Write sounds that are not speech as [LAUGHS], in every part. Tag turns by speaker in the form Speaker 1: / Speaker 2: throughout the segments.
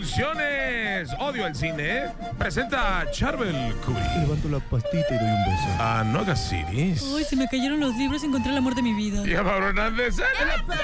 Speaker 1: Producciones Odio el Cine ¿eh? presenta a Charbel Curie.
Speaker 2: Levanto la pastita y doy un beso.
Speaker 1: A Noga Cities.
Speaker 3: Uy, se me cayeron los libros y encontré el amor de mi vida.
Speaker 1: Y a Mauro Hernández. en la ¿Quién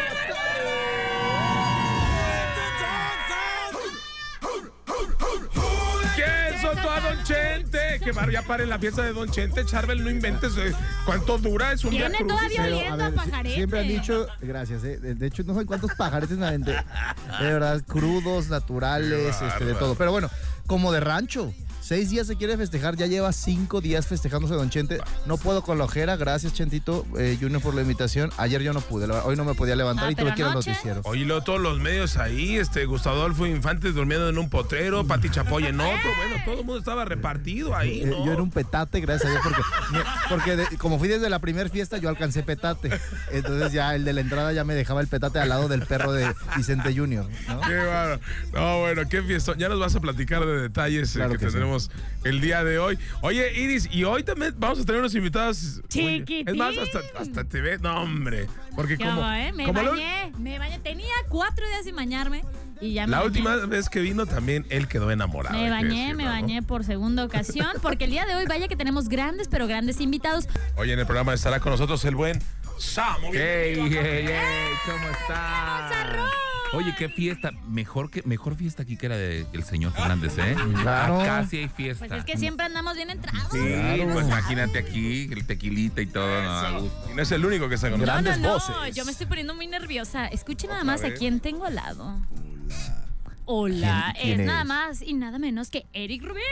Speaker 1: soltó a Don Chente? Que bar- ya paren la fiesta de Don Chente. Charbel, no inventes. eh, ¿Cuánto dura? Es un día
Speaker 4: Tiene
Speaker 1: crucis.
Speaker 4: todavía oliendo
Speaker 2: ver,
Speaker 4: a pajarete.
Speaker 2: siempre han dicho, gracias, eh, de hecho no sé cuántos pajaretes me aventé. De verdad, crudos, naturales, este, de todo. Pero bueno, como de rancho. Seis días se quiere festejar, ya lleva cinco días festejándose Don Chente. No puedo con la ojera, gracias Chentito eh, Junior por la invitación. Ayer yo no pude, la hoy no me podía levantar
Speaker 4: Ah,
Speaker 2: y tuve que ir al noticiero.
Speaker 1: Oye, luego todos los medios ahí, este, Gustavo Adolfo Infante durmiendo en un potrero, Pati Chapoy en otro, bueno, todo el mundo estaba repartido ahí,
Speaker 2: Eh,
Speaker 1: ¿no?
Speaker 2: yo era un petate, gracias a Dios, porque, porque de- como fui desde la primera fiesta, yo alcancé petate. Entonces ya el de la entrada ya me dejaba el petate al lado del perro de Vicente Junior. ¿no?
Speaker 1: Qué bárbaro. No, bueno, qué fiesta. Ya nos vas a platicar de detalles eh, que,
Speaker 2: sí.
Speaker 1: El día de hoy. Oye, Iris, y hoy también vamos a tener unos invitados.
Speaker 4: Chiquitín.
Speaker 1: Es más, hasta, hasta te ves. No, hombre. Porque
Speaker 4: ¿Qué
Speaker 1: como.
Speaker 4: hago, eh? Me
Speaker 1: como
Speaker 4: bañé, me bañé. Tenía cuatro días sin bañarme y ya me
Speaker 1: la
Speaker 4: bañé.
Speaker 1: última vez que vino también él quedó enamorado.
Speaker 4: Me bañé, me
Speaker 1: ¿no?
Speaker 4: bañé por segunda ocasión, porque el día de hoy vaya que tenemos grandes, pero grandes invitados.
Speaker 1: Hoy en el programa estará con nosotros el buen Samu.
Speaker 5: ¡Ey, ey, ey! ¿Cómo está? Oye, qué fiesta. Mejor que mejor fiesta aquí que la del señor Fernández, ¿eh? [LAUGHS]
Speaker 2: Claro.
Speaker 5: Acá sí hay fiesta.
Speaker 4: Pues es que siempre andamos bien entrados.
Speaker 5: Sí,
Speaker 2: Claro.
Speaker 5: pues imagínate aquí, el tequilita y todo. ¿no?
Speaker 1: Y no es el único que está con
Speaker 4: No,
Speaker 1: nosotros.
Speaker 4: no,
Speaker 2: Grandes
Speaker 4: no,
Speaker 2: voces.
Speaker 4: yo me estoy poniendo muy nerviosa. Escuchen nada más a quién tengo al lado. Hola,
Speaker 2: ¿Quién- quién
Speaker 4: es nada más y nada menos que Eric Rubin.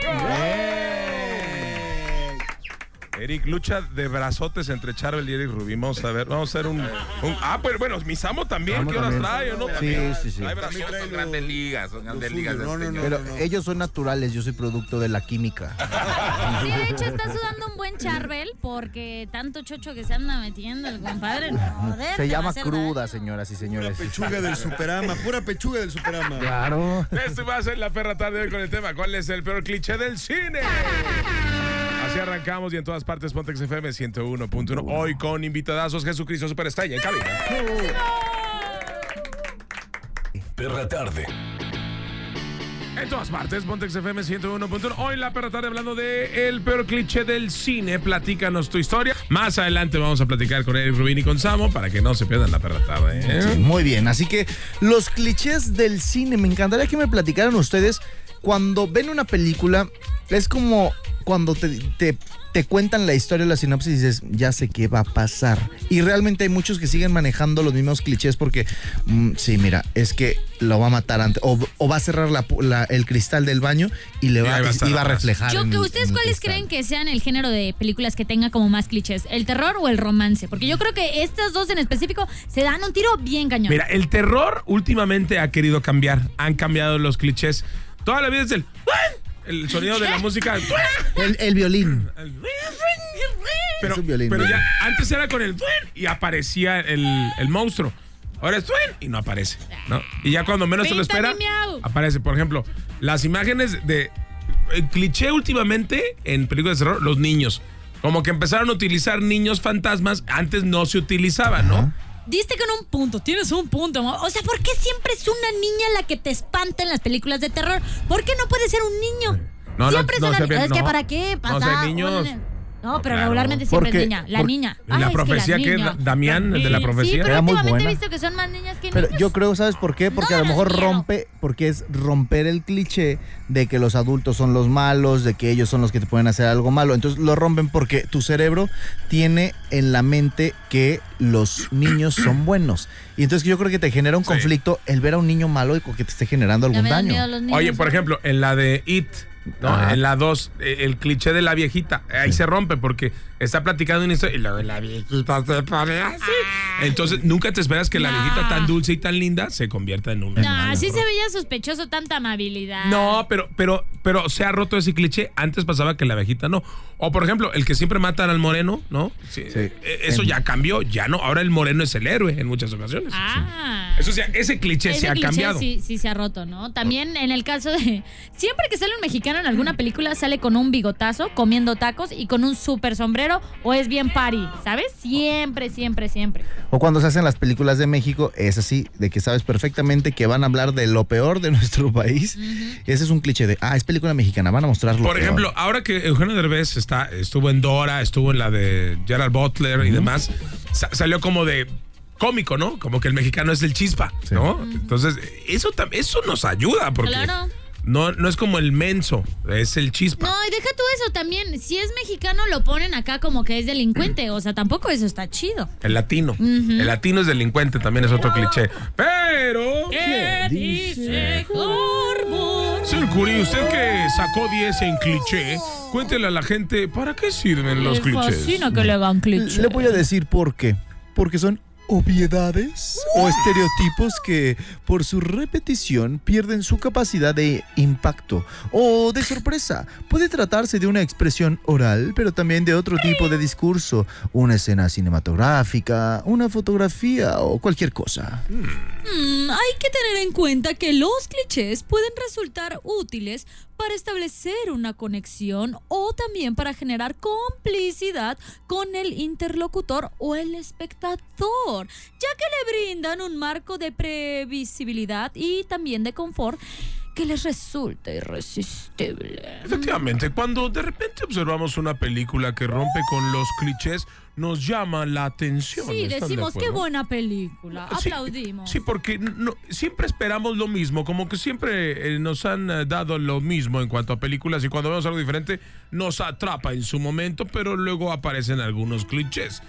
Speaker 1: Eric, lucha de brazotes entre Charbel y Eric Rubin. Vamos a ver, vamos a hacer un. un- ah, pues bueno, mi Samo también.
Speaker 2: Samo
Speaker 1: ¿Qué horas
Speaker 2: también.
Speaker 1: trae o no?
Speaker 2: Sí,
Speaker 1: También.
Speaker 2: sí, sí.
Speaker 1: Trae
Speaker 5: Son
Speaker 1: brazotes.
Speaker 5: son grandes ligas, son grandes ligas de este señor.
Speaker 2: Pero ellos son naturales, yo soy producto de la química. [LAUGHS]
Speaker 4: Sí, de hecho está sudando un buen charbel porque tanto chocho que se anda metiendo el compadre. no,
Speaker 2: Se
Speaker 4: te va a
Speaker 2: llama
Speaker 4: hacer
Speaker 2: cruda,
Speaker 4: daño.
Speaker 2: señoras y señores.
Speaker 6: Pechuga del Superama, pura pechuga del Superama.
Speaker 2: Claro.
Speaker 1: Este va a ser la perra tarde hoy con el tema. ¿Cuál es el peor cliché del cine? Así arrancamos y en todas partes Pontex FM 101.1. Hoy con invitadazos Jesucristo Superestrella en cabina.
Speaker 7: Perra Tarde.
Speaker 1: En todas partes Pontex FM 101.1. Hoy la perra tarde hablando de el peor cliché del cine. Platícanos tu historia. Más adelante vamos a platicar con Eric Rubin y con Samo para que no se pierdan la perra tarde. ¿eh?
Speaker 2: Sí, muy bien, así que los clichés del cine, me encantaría que me platicaran ustedes cuando ven una película, es como cuando te, te- te cuentan la historia, la sinopsis y dices, ya sé qué va a pasar. Y realmente hay muchos que siguen manejando los mismos clichés porque, mm, sí, mira, es que lo va a matar antes, o, o va a cerrar la pu- la- el cristal del baño y le va,
Speaker 1: a
Speaker 2: y
Speaker 1: estar
Speaker 2: va a
Speaker 1: atrás.
Speaker 2: reflejar.
Speaker 4: Yo,
Speaker 2: en
Speaker 4: que
Speaker 2: el-
Speaker 4: ¿Ustedes
Speaker 2: en
Speaker 4: cuáles creen que sean el género de películas que tenga como más clichés? ¿El terror o el romance? Porque yo creo que estos dos en específico se dan un tiro bien cañón.
Speaker 1: Mira, el terror últimamente ha querido cambiar. Han cambiado los clichés. Toda la vida es el. El sonido de la música.
Speaker 2: El, el violín.
Speaker 1: Pero,
Speaker 2: Es un violín,
Speaker 1: pero ya antes era con el y aparecía el, el monstruo. Ahora es y no aparece. ¿no? Y ya cuando menos se lo espera, aparece. Por ejemplo, las imágenes de. El cliché últimamente en películas de terror, los niños. Como que empezaron a utilizar niños fantasmas, antes no se utilizaban, ¿no?
Speaker 4: Diste con un punto, tienes un punto. O sea, ¿por qué siempre es una niña la que te espanta en las películas de terror? ¿Por qué no puede ser un niño?
Speaker 1: No, no,
Speaker 4: siempre
Speaker 1: no,
Speaker 4: es una niña. Es que
Speaker 1: no.
Speaker 4: para qué
Speaker 1: No,
Speaker 4: pasa.
Speaker 1: niños.
Speaker 4: No, pero
Speaker 1: claro.
Speaker 4: regularmente siempre
Speaker 2: Porque-
Speaker 4: es niña. La niña.
Speaker 1: ¿Y la
Speaker 4: es que
Speaker 1: profecía qué?
Speaker 4: niña.
Speaker 1: ¿Damián, el de la profecía?
Speaker 4: Sí, pero
Speaker 2: Era muy
Speaker 4: últimamente
Speaker 2: buena.
Speaker 4: he visto que son más niñas que
Speaker 2: Pero yo creo, ¿sabes por qué? Porque
Speaker 4: No
Speaker 2: a lo mejor
Speaker 4: quiero.
Speaker 2: rompe, porque es romper el cliché de que los adultos son los malos, de que ellos son los que te pueden hacer algo malo. Entonces lo rompen porque tu cerebro tiene en la mente que los niños son buenos. Y entonces yo creo que te genera un
Speaker 1: Sí.
Speaker 2: conflicto el ver a un niño malo y que te esté generando algún daño.
Speaker 1: Oye, por ejemplo, en la de It, ¿no? En la 2, eh, el cliché de la viejita, ahí se rompe porque está platicando una historia y luego la viejita se pone así. Entonces, nunca te esperas que la viejita tan dulce y tan linda se convierta en una.
Speaker 4: No, sí
Speaker 1: ¿no?
Speaker 4: se veía sospechoso tanta amabilidad.
Speaker 1: No, pero, pero, pero se ha roto ese cliché. Antes pasaba que la abejita no. O por ejemplo, el que siempre matan al moreno, ¿no? Sí. Eh, Eso ya cambió, ya no. Ahora el moreno es el héroe en muchas ocasiones.
Speaker 4: Ah.
Speaker 1: Eso sí, ese cliché
Speaker 4: Ese
Speaker 1: se ha
Speaker 4: cliché
Speaker 1: cambiado.
Speaker 4: Sí, sí se ha roto, ¿no? También en el caso de. Siempre que sale un mexicano en alguna película, sale con un bigotazo, comiendo tacos y con un súper sombrero o es bien party, ¿sabes? Siempre, siempre, siempre.
Speaker 2: O cuando se hacen las películas de México, es así, de que sabes perfectamente que van a hablar de lo peor de [LAUGHS] nuestro país. Ese es un cliché de, ah, es película mexicana, van a mostrar lo
Speaker 1: Por
Speaker 2: peor.
Speaker 1: ejemplo, ahora que Eugenio Derbez está, estuvo en Dora, estuvo en la de Gerald Butler y demás, sa- salió como de cómico, ¿no? Como que el mexicano es el chispa, ¿no? Entonces, eso, eso nos ayuda porque
Speaker 4: Claro.
Speaker 1: No, no es como el menso, es el chispa.
Speaker 4: No, y deja tú eso también. Si es mexicano, lo ponen acá como que es delincuente. O sea, tampoco eso está chido.
Speaker 1: El latino. El latino es delincuente, también es otro cliché. Pero...
Speaker 4: ¿Qué dice?
Speaker 1: Señor Curi, usted que sacó 10 en cliché, cuéntele a la gente, ¿para qué sirven los clichés?
Speaker 4: fascina que le hagan cliché.
Speaker 2: Le voy a decir por qué. Porque son obviedades o estereotipos que por su repetición pierden su capacidad de impacto o de sorpresa. Puede tratarse de una expresión oral, pero también de otro tipo de discurso, una escena cinematográfica, una fotografía o cualquier cosa.
Speaker 3: Mm, hay que tener en cuenta que los clichés pueden resultar útiles para establecer una conexión o también para generar complicidad con el interlocutor o el espectador, ya que le brindan un marco de previsibilidad y también de confort que les resulta irresistible.
Speaker 1: Efectivamente, cuando de repente observamos una película que rompe con los clichés, nos llama la atención.
Speaker 4: Sí,
Speaker 1: ¿están de
Speaker 4: decimos qué buena película.
Speaker 1: Sí,
Speaker 4: Aplaudimos.
Speaker 1: Sí, porque no- siempre esperamos lo mismo, como que siempre eh, nos han eh, dado lo mismo en cuanto a películas y cuando vemos algo diferente nos atrapa en su momento, pero luego aparecen algunos clichés.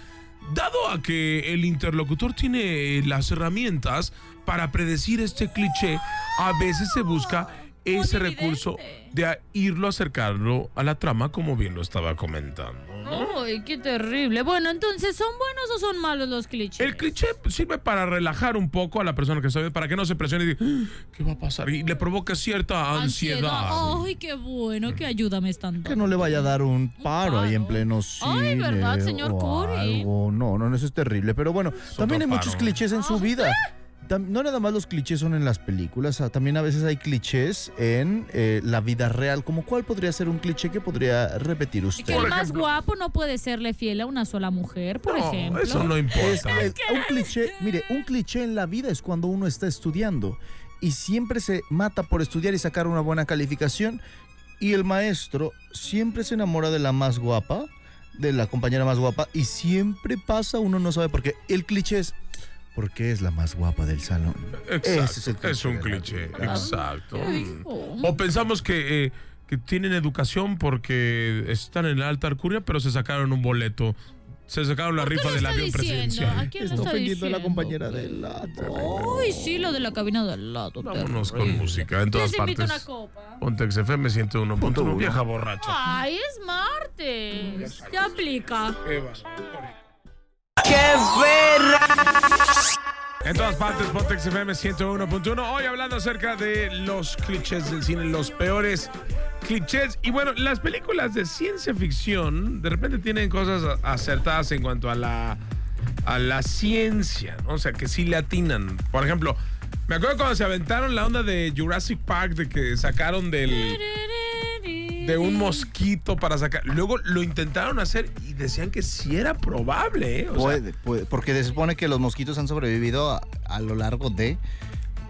Speaker 1: Dado a que el interlocutor tiene eh, las herramientas para predecir este cliché, a veces se busca ese recurso de a- irlo a acercarlo a la trama, como bien lo estaba comentando.
Speaker 4: Ay, qué terrible. Bueno, entonces, ¿son buenos o son malos los clichés?
Speaker 1: El cliché sirve para relajar un poco a la persona que está viendo, para que no se presione y diga, "Ah, ¿qué va a pasar? Y le provoca cierta ansiedad.
Speaker 4: Ay, qué bueno, qué ayuda me están dando.
Speaker 2: Que no le vaya a dar un paro ahí en pleno cine.
Speaker 4: Ay, ¿verdad, señor Curi?
Speaker 2: algo. No, no, no, eso es terrible. Pero bueno, también hay muchos clichés en su vida. Tam- No nada más los clichés son en las películas, también a veces hay clichés en eh, la vida real. Como cuál podría ser un cliché que podría repetir
Speaker 4: Que
Speaker 2: usted?
Speaker 4: el más guapo no puede serle fiel a una sola mujer, por
Speaker 1: No,
Speaker 4: ejemplo.
Speaker 1: eso no
Speaker 2: Es-
Speaker 1: importa.
Speaker 2: es- un cliché, mire, un cliché en la vida es cuando uno está estudiando y siempre se mata por estudiar y sacar una buena calificación y el maestro siempre se enamora de la más guapa, de la compañera más guapa y siempre pasa, uno no sabe por qué. El cliché es porque es la más guapa del salón.
Speaker 1: Exacto,
Speaker 2: Ese es el cliché
Speaker 1: es un cliché,
Speaker 2: vida.
Speaker 1: exacto.
Speaker 4: Oh.
Speaker 1: O pensamos que, eh, que tienen educación porque están en la alta alcurnia, pero se sacaron un boleto. Se sacaron la
Speaker 4: ¿Qué
Speaker 1: rifa del
Speaker 4: está
Speaker 1: avión
Speaker 4: diciendo?
Speaker 1: presidencial.
Speaker 4: ¿A quién
Speaker 2: Está
Speaker 4: está
Speaker 2: ofendiendo a la
Speaker 4: diciendo?
Speaker 2: compañera del lado.
Speaker 4: Ay, sí, lo de la cabina de al lado.
Speaker 1: Vámonos con música en todas
Speaker 4: Les
Speaker 1: partes.
Speaker 4: una copa.
Speaker 1: Pontex FM 101.1, vieja borracha.
Speaker 4: Ay, es martes. Ya aplica.
Speaker 1: En todas partes, Pontex FM 101.1. Hoy hablando acerca de los clichés del cine, los peores clichés. Y bueno, las películas de ciencia ficción de repente tienen cosas acertadas en cuanto a la, a la ciencia. O sea, que sí le atinan. Por ejemplo, me acuerdo cuando se aventaron la onda de Jurassic Park, de que sacaron del de un mosquito para sacar. Luego lo intentaron hacer y decían que sí era probable, ¿eh? O sea,
Speaker 2: Puede, puede, porque se supone que los mosquitos han sobrevivido a, a lo largo de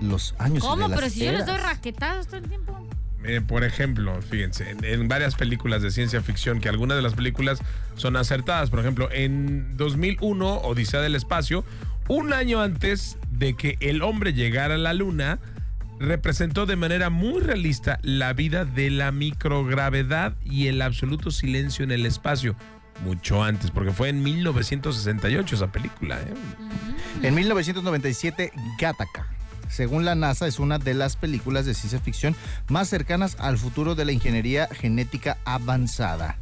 Speaker 2: los años. y
Speaker 4: ¿Cómo?
Speaker 2: de
Speaker 4: Pero si yo les doy
Speaker 2: eras.
Speaker 4: raquetadas todo el tiempo.
Speaker 1: Eh, por ejemplo, fíjense, en, en varias películas de ciencia ficción, que algunas de las películas son acertadas. Por ejemplo, en 2001, Odisea del Espacio, un año antes de que el hombre llegara a la luna, representó de manera muy realista la vida de la microgravedad y el absoluto silencio en el espacio. Mucho antes, porque fue en 1968 esa película. ¿eh?
Speaker 2: En 1997, Gattaca. Según la NASA, es una de las películas de ciencia ficción más cercanas al futuro de la ingeniería genética avanzada.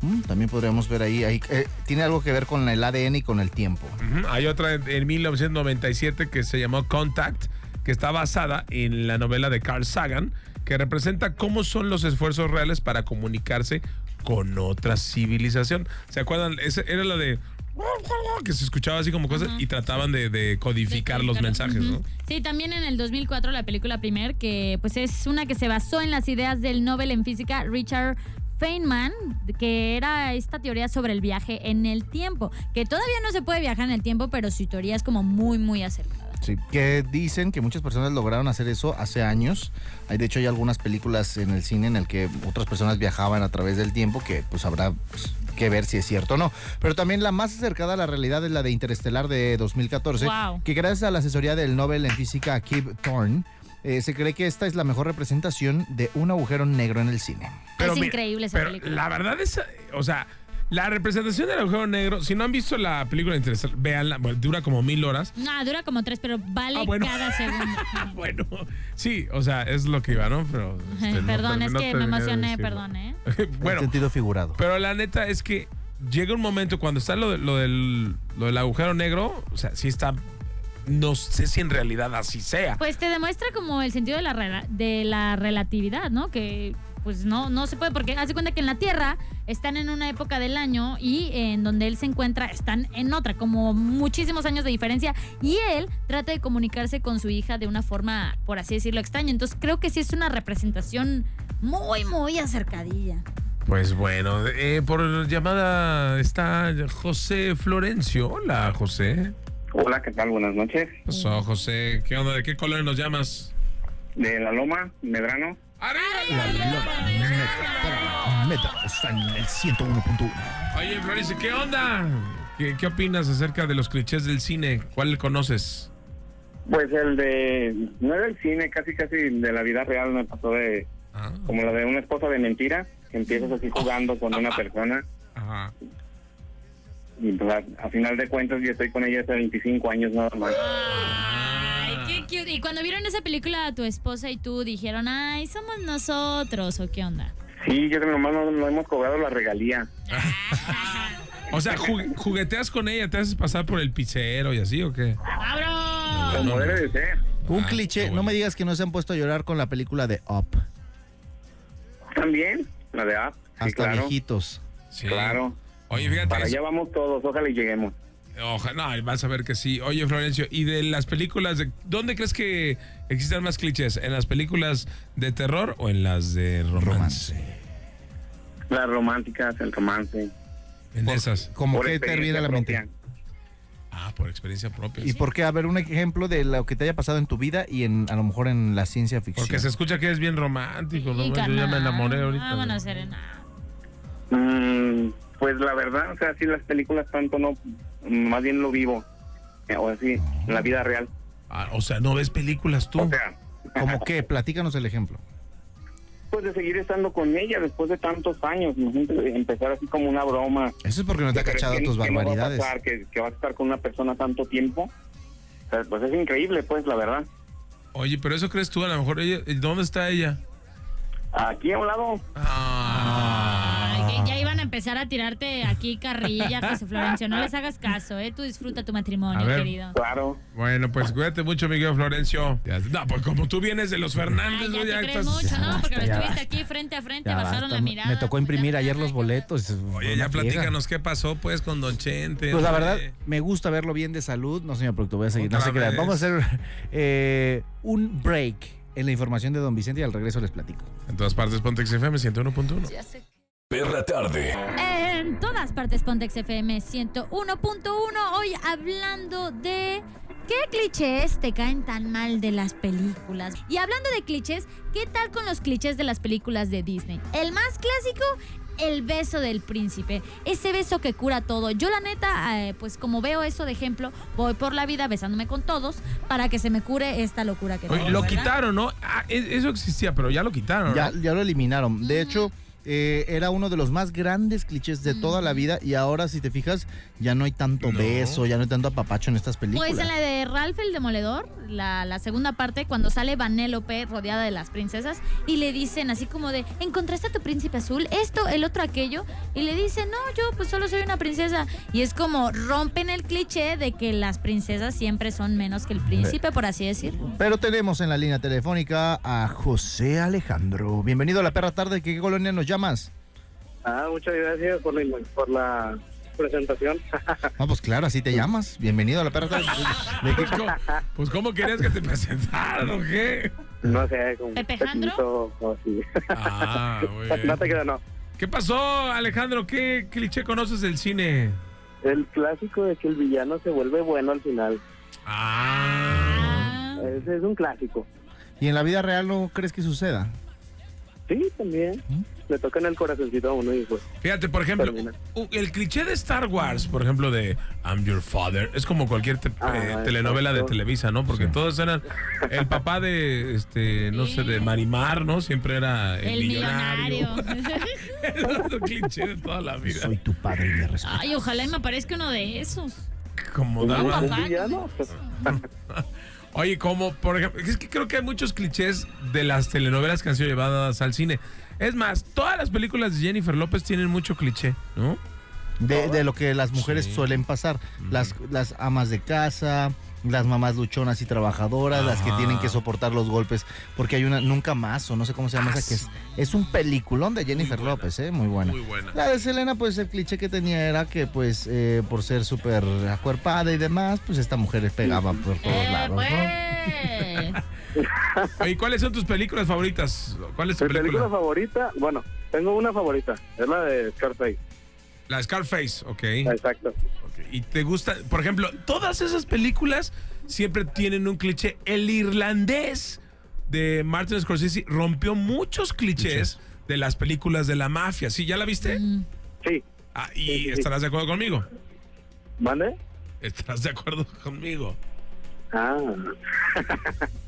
Speaker 2: Mm, también podríamos ver ahí, ahí, eh, tiene algo que ver con el ADN y con el tiempo.
Speaker 1: Hay otra en, en 1997 que se llamó Contact, que está basada en la novela de Carl Sagan, que representa cómo son los esfuerzos reales para comunicarse con otra civilización. ¿Se acuerdan? Ese era la de que se escuchaba así como cosas y trataban de, de codificar los mensajes, ¿no?
Speaker 4: Sí, también en el 2004 la película Primer, que pues es una que se basó en las ideas del Nobel en física Richard Feynman, que era esta teoría sobre el viaje en el tiempo, que todavía no se puede viajar en el tiempo, pero su teoría es como muy, muy acercada.
Speaker 2: Sí, que dicen que muchas personas lograron hacer eso hace años. Hay, de hecho, hay algunas películas en el cine en el que otras personas viajaban a través del tiempo, que pues habrá pues, que ver si es cierto o no. Pero también la más acercada a la realidad es la de Interestelar de 2014,
Speaker 4: Wow.
Speaker 2: que gracias a la asesoría del Nobel en física Kip Thorne, eh, se cree que esta es la mejor representación de un agujero negro en el cine.
Speaker 4: es
Speaker 1: mira,
Speaker 4: increíble esa
Speaker 1: pero
Speaker 4: película.
Speaker 1: La verdad es, o sea, la representación del agujero negro, si no han visto la película Interestelar, véanla, bueno, dura como mil horas.
Speaker 4: No, dura como tres, pero vale
Speaker 1: Ah, bueno.
Speaker 4: cada segundo. [LAUGHS]
Speaker 1: Bueno, sí, o sea, es lo que iba, ¿no? Pero, este, no
Speaker 4: perdón, es
Speaker 1: no
Speaker 4: que me emocioné, perdón, ¿eh? [LAUGHS]
Speaker 2: en
Speaker 1: bueno,
Speaker 2: sentido figurado.
Speaker 1: pero la neta es que llega un momento cuando está lo, de- lo del, lo del agujero negro, o sea, sí está, no sé si en realidad así sea.
Speaker 4: Pues te demuestra como el sentido de la, de la relatividad, ¿no? Que pues no, no se puede, porque hace cuenta que en la Tierra están en una época del año y en donde él se encuentra están en otra, como muchísimos años de diferencia, y él trata de comunicarse con su hija de una forma, por así decirlo, extraña. Entonces creo que sí es una representación muy, muy acercadilla.
Speaker 1: Pues bueno, eh, por llamada está José Florencio. Hola, José.
Speaker 8: Hola, ¿qué tal? Buenas noches.
Speaker 1: ¿Qué pasó, José? ¿Qué onda? ¿De qué color nos llamas?
Speaker 8: De La Loma, Medrano.
Speaker 2: Meta está en el 101.1.
Speaker 1: Oye, Florencio, ¿qué onda? ¿Qué, qué opinas acerca de los clichés del cine? ¿Cuál conoces?
Speaker 8: Pues el de. No era el cine, casi, casi de la vida real me pasó de.
Speaker 1: Ah,
Speaker 8: Como la de una esposa de mentira, que empiezas así jugando con una persona
Speaker 1: ajá.
Speaker 8: y pues, a, a final de cuentas yo estoy con ella hace 25 años nada más.
Speaker 4: Qué cute. Y cuando vieron esa película, tu esposa y tú dijeron, ay, somos nosotros, ¿o qué onda?
Speaker 8: Sí, yo creo que nomás no, no hemos cobrado la regalía. [LAUGHS]
Speaker 1: O sea, ju- jugueteas con ella, te haces pasar por el pizzero y así, ¿o qué?
Speaker 4: ¡Cabrón!
Speaker 8: Como
Speaker 1: no,
Speaker 8: debe de ser.
Speaker 2: Un
Speaker 1: Ah,
Speaker 2: cliché, no me digas que no se han puesto a llorar con la película de Up.
Speaker 8: También, la de. Sí,
Speaker 2: Hasta
Speaker 8: claro.
Speaker 2: viejitos.
Speaker 1: Sí.
Speaker 8: Claro.
Speaker 1: Oye, fíjate.
Speaker 8: Para allá vamos todos, ojalá y lleguemos.
Speaker 1: Ojalá, no, vas a ver que sí. Oye, Florencio, ¿y de las películas, de, dónde crees que existen más clichés? ¿En las películas de terror o en las de romance?
Speaker 8: Las románticas, el romance.
Speaker 1: En esas.
Speaker 2: Como
Speaker 8: Por
Speaker 2: que te viene a la mente.
Speaker 8: propia.
Speaker 1: Ah, por experiencia propia.
Speaker 2: ¿Y por qué? A ver, un ejemplo de lo que te haya pasado en tu vida y en a lo mejor en la ciencia ficción.
Speaker 1: Porque se escucha que es bien romántico, ¿no? Yo ya me enamoré ahorita.
Speaker 4: Vámonos, Serena.
Speaker 8: Mm, pues la verdad, o sea, sí las películas tanto no, más bien lo vivo. Eh, O así, en la vida real.
Speaker 1: Ah, o sea, no ves películas tú.
Speaker 8: O sea,
Speaker 2: ¿Cómo qué? Platícanos el ejemplo.
Speaker 8: pues de seguir estando con ella después de tantos años. Empezar así como una broma.
Speaker 2: Eso es porque no te ha
Speaker 8: ¿Crees
Speaker 2: cachado
Speaker 8: que-
Speaker 2: tus
Speaker 8: que no va a
Speaker 2: barbaridades.
Speaker 8: pasar, que, que vas a estar con una persona tanto tiempo. O sea, pues es increíble, pues, la verdad.
Speaker 1: Oye, pero eso crees tú, a lo mejor ella, ¿dónde está ella?
Speaker 8: Aquí a un lado,
Speaker 1: Ah.
Speaker 4: A empezar a tirarte aquí carrilla, José Florencio. No les hagas caso, ¿eh? Tú disfruta tu matrimonio, querido.
Speaker 8: claro.
Speaker 1: Bueno, pues cuídate mucho, Miguel Florencio. No, pues como tú vienes de los Fernández,
Speaker 4: Ay, ya
Speaker 1: ¿no?
Speaker 4: te
Speaker 1: Ya
Speaker 4: crees
Speaker 1: estás-
Speaker 4: mucho, ¿no? Porque lo
Speaker 2: ya
Speaker 4: estuviste
Speaker 2: basta.
Speaker 4: aquí frente a frente,
Speaker 2: Ya
Speaker 4: bajaron
Speaker 2: basta,
Speaker 4: la mirada.
Speaker 2: Me tocó
Speaker 4: pues,
Speaker 2: imprimir ayer los boletos.
Speaker 1: Oye, ya platícanos qué pasó, pues, con Don Chente.
Speaker 2: Pues la verdad, me gusta verlo bien de salud. No, señor productor, voy a seguir. No
Speaker 1: Otra
Speaker 2: crean.
Speaker 1: vez.
Speaker 2: Vamos a hacer eh, un break en la información de Don Vicente y al regreso les platico.
Speaker 1: En todas partes, Pontex FM 101.1.
Speaker 7: Perra tarde.
Speaker 4: En todas partes, Pontex FM 101.1. Hoy hablando de qué clichés te caen tan mal de las películas. Y hablando de clichés, ¿qué tal con los clichés de las películas de Disney? El más clásico, el beso del príncipe. Ese beso que cura todo. Yo, la neta, eh, pues como veo eso de ejemplo, voy por la vida besándome con todos para que se me cure esta locura que
Speaker 1: Oye,
Speaker 4: tengo,
Speaker 1: lo
Speaker 4: ¿verdad?
Speaker 1: quitaron, ¿no? Ah, e- eso existía, pero ya lo quitaron,
Speaker 2: ya lo eliminaron. De hecho, eh, era uno de los más grandes clichés de toda la vida y ahora, si te fijas, ya no hay tanto
Speaker 1: No.
Speaker 2: beso, ya no hay tanto apapacho en estas películas.
Speaker 4: Pues en la de Ralph el Demoledor, la, la segunda parte, cuando sale Vanélope rodeada de las princesas y le dicen así como de, ¿encontraste a tu príncipe azul? Esto, el otro, aquello. Y le dice, no, yo pues solo soy una princesa. Y es como rompen el cliché de que las princesas siempre son menos que el príncipe, por así decirlo.
Speaker 2: Pero tenemos en la línea telefónica a José Alejandro. Bienvenido a la perra tarde. ¿Qué colonia nos llamas?
Speaker 8: Ah, muchas gracias por la, por la presentación. [LAUGHS]
Speaker 2: Ah, pues claro, así te llamas. Bienvenido a la perra tarde. ¿De qué
Speaker 1: Pues, ¿cómo, pues, ¿cómo querías que te presentaran o qué?
Speaker 8: no sé, como
Speaker 4: ¿Pepejandro?
Speaker 8: Pepito o así.
Speaker 1: Ah, [LAUGHS]
Speaker 8: no te queda, no.
Speaker 1: ¿Qué pasó, Alejandro? ¿Qué cliché conoces del cine?
Speaker 8: El clásico de que el villano se vuelve bueno al final.
Speaker 1: Ah.
Speaker 8: Ese es un clásico.
Speaker 2: ¿Y en la vida real no crees que suceda?
Speaker 8: Sí, también. Le tocan el corazoncito a uno y pues.
Speaker 1: Fíjate, por ejemplo,
Speaker 8: Termina.
Speaker 1: el cliché de Star Wars, por ejemplo, de I'm your father, es como cualquier te-
Speaker 8: Ah,
Speaker 1: eh, telenovela de. Televisa, ¿no? Porque todos eran el papá de, este, no sé, de Marimar, ¿no? Siempre era el,
Speaker 4: El millonario. [LAUGHS]
Speaker 1: Era un cliché de toda la vida.
Speaker 2: Soy tu padre y me respeto.
Speaker 4: Ay, ojalá y me aparezca uno de esos.
Speaker 1: Como
Speaker 8: ¿Un,
Speaker 1: daba.
Speaker 8: un villano? [LAUGHS]
Speaker 1: Oye, como por ejemplo, es que creo que hay muchos clichés de las telenovelas que han sido llevadas al cine. Es más, todas las películas de Jennifer López tienen mucho cliché, ¿no?
Speaker 2: De, de lo que las mujeres
Speaker 1: Sí.
Speaker 2: suelen pasar. Las, las amas de casa, las mamás luchonas y trabajadoras, las que tienen que soportar los golpes. Porque hay una, nunca más, o no sé cómo se llama
Speaker 1: Ah,
Speaker 2: esa, que es,
Speaker 1: sí.
Speaker 2: es un peliculón de Jennifer. López, ¿eh? Muy buena.
Speaker 1: Muy buena.
Speaker 2: La de Selena, pues el cliché que tenía era que, pues, eh, por ser súper acuerpada y demás, pues esta mujer pegaba por todos
Speaker 4: Eh,
Speaker 2: lados, ¿no?
Speaker 4: pues. [LAUGHS]
Speaker 1: Oye, ¿cuáles son tus películas favoritas? ¿Cuál es tu
Speaker 8: película? favorita, bueno, tengo una favorita, es la de Scarface.
Speaker 1: La Scarface, ok.
Speaker 8: Exacto.
Speaker 1: Y te gusta, por ejemplo, todas esas películas siempre tienen un cliché. El irlandés de Martin Scorsese rompió muchos clichés de las películas de la mafia. ¿Sí? ¿Ya la viste?
Speaker 4: Mm.
Speaker 8: Sí,
Speaker 1: Ah, ¿Y
Speaker 8: sí, sí.
Speaker 1: estarás de acuerdo conmigo?
Speaker 8: ¿mande?
Speaker 1: ¿Estarás de acuerdo conmigo?
Speaker 8: Ah, [LAUGHS]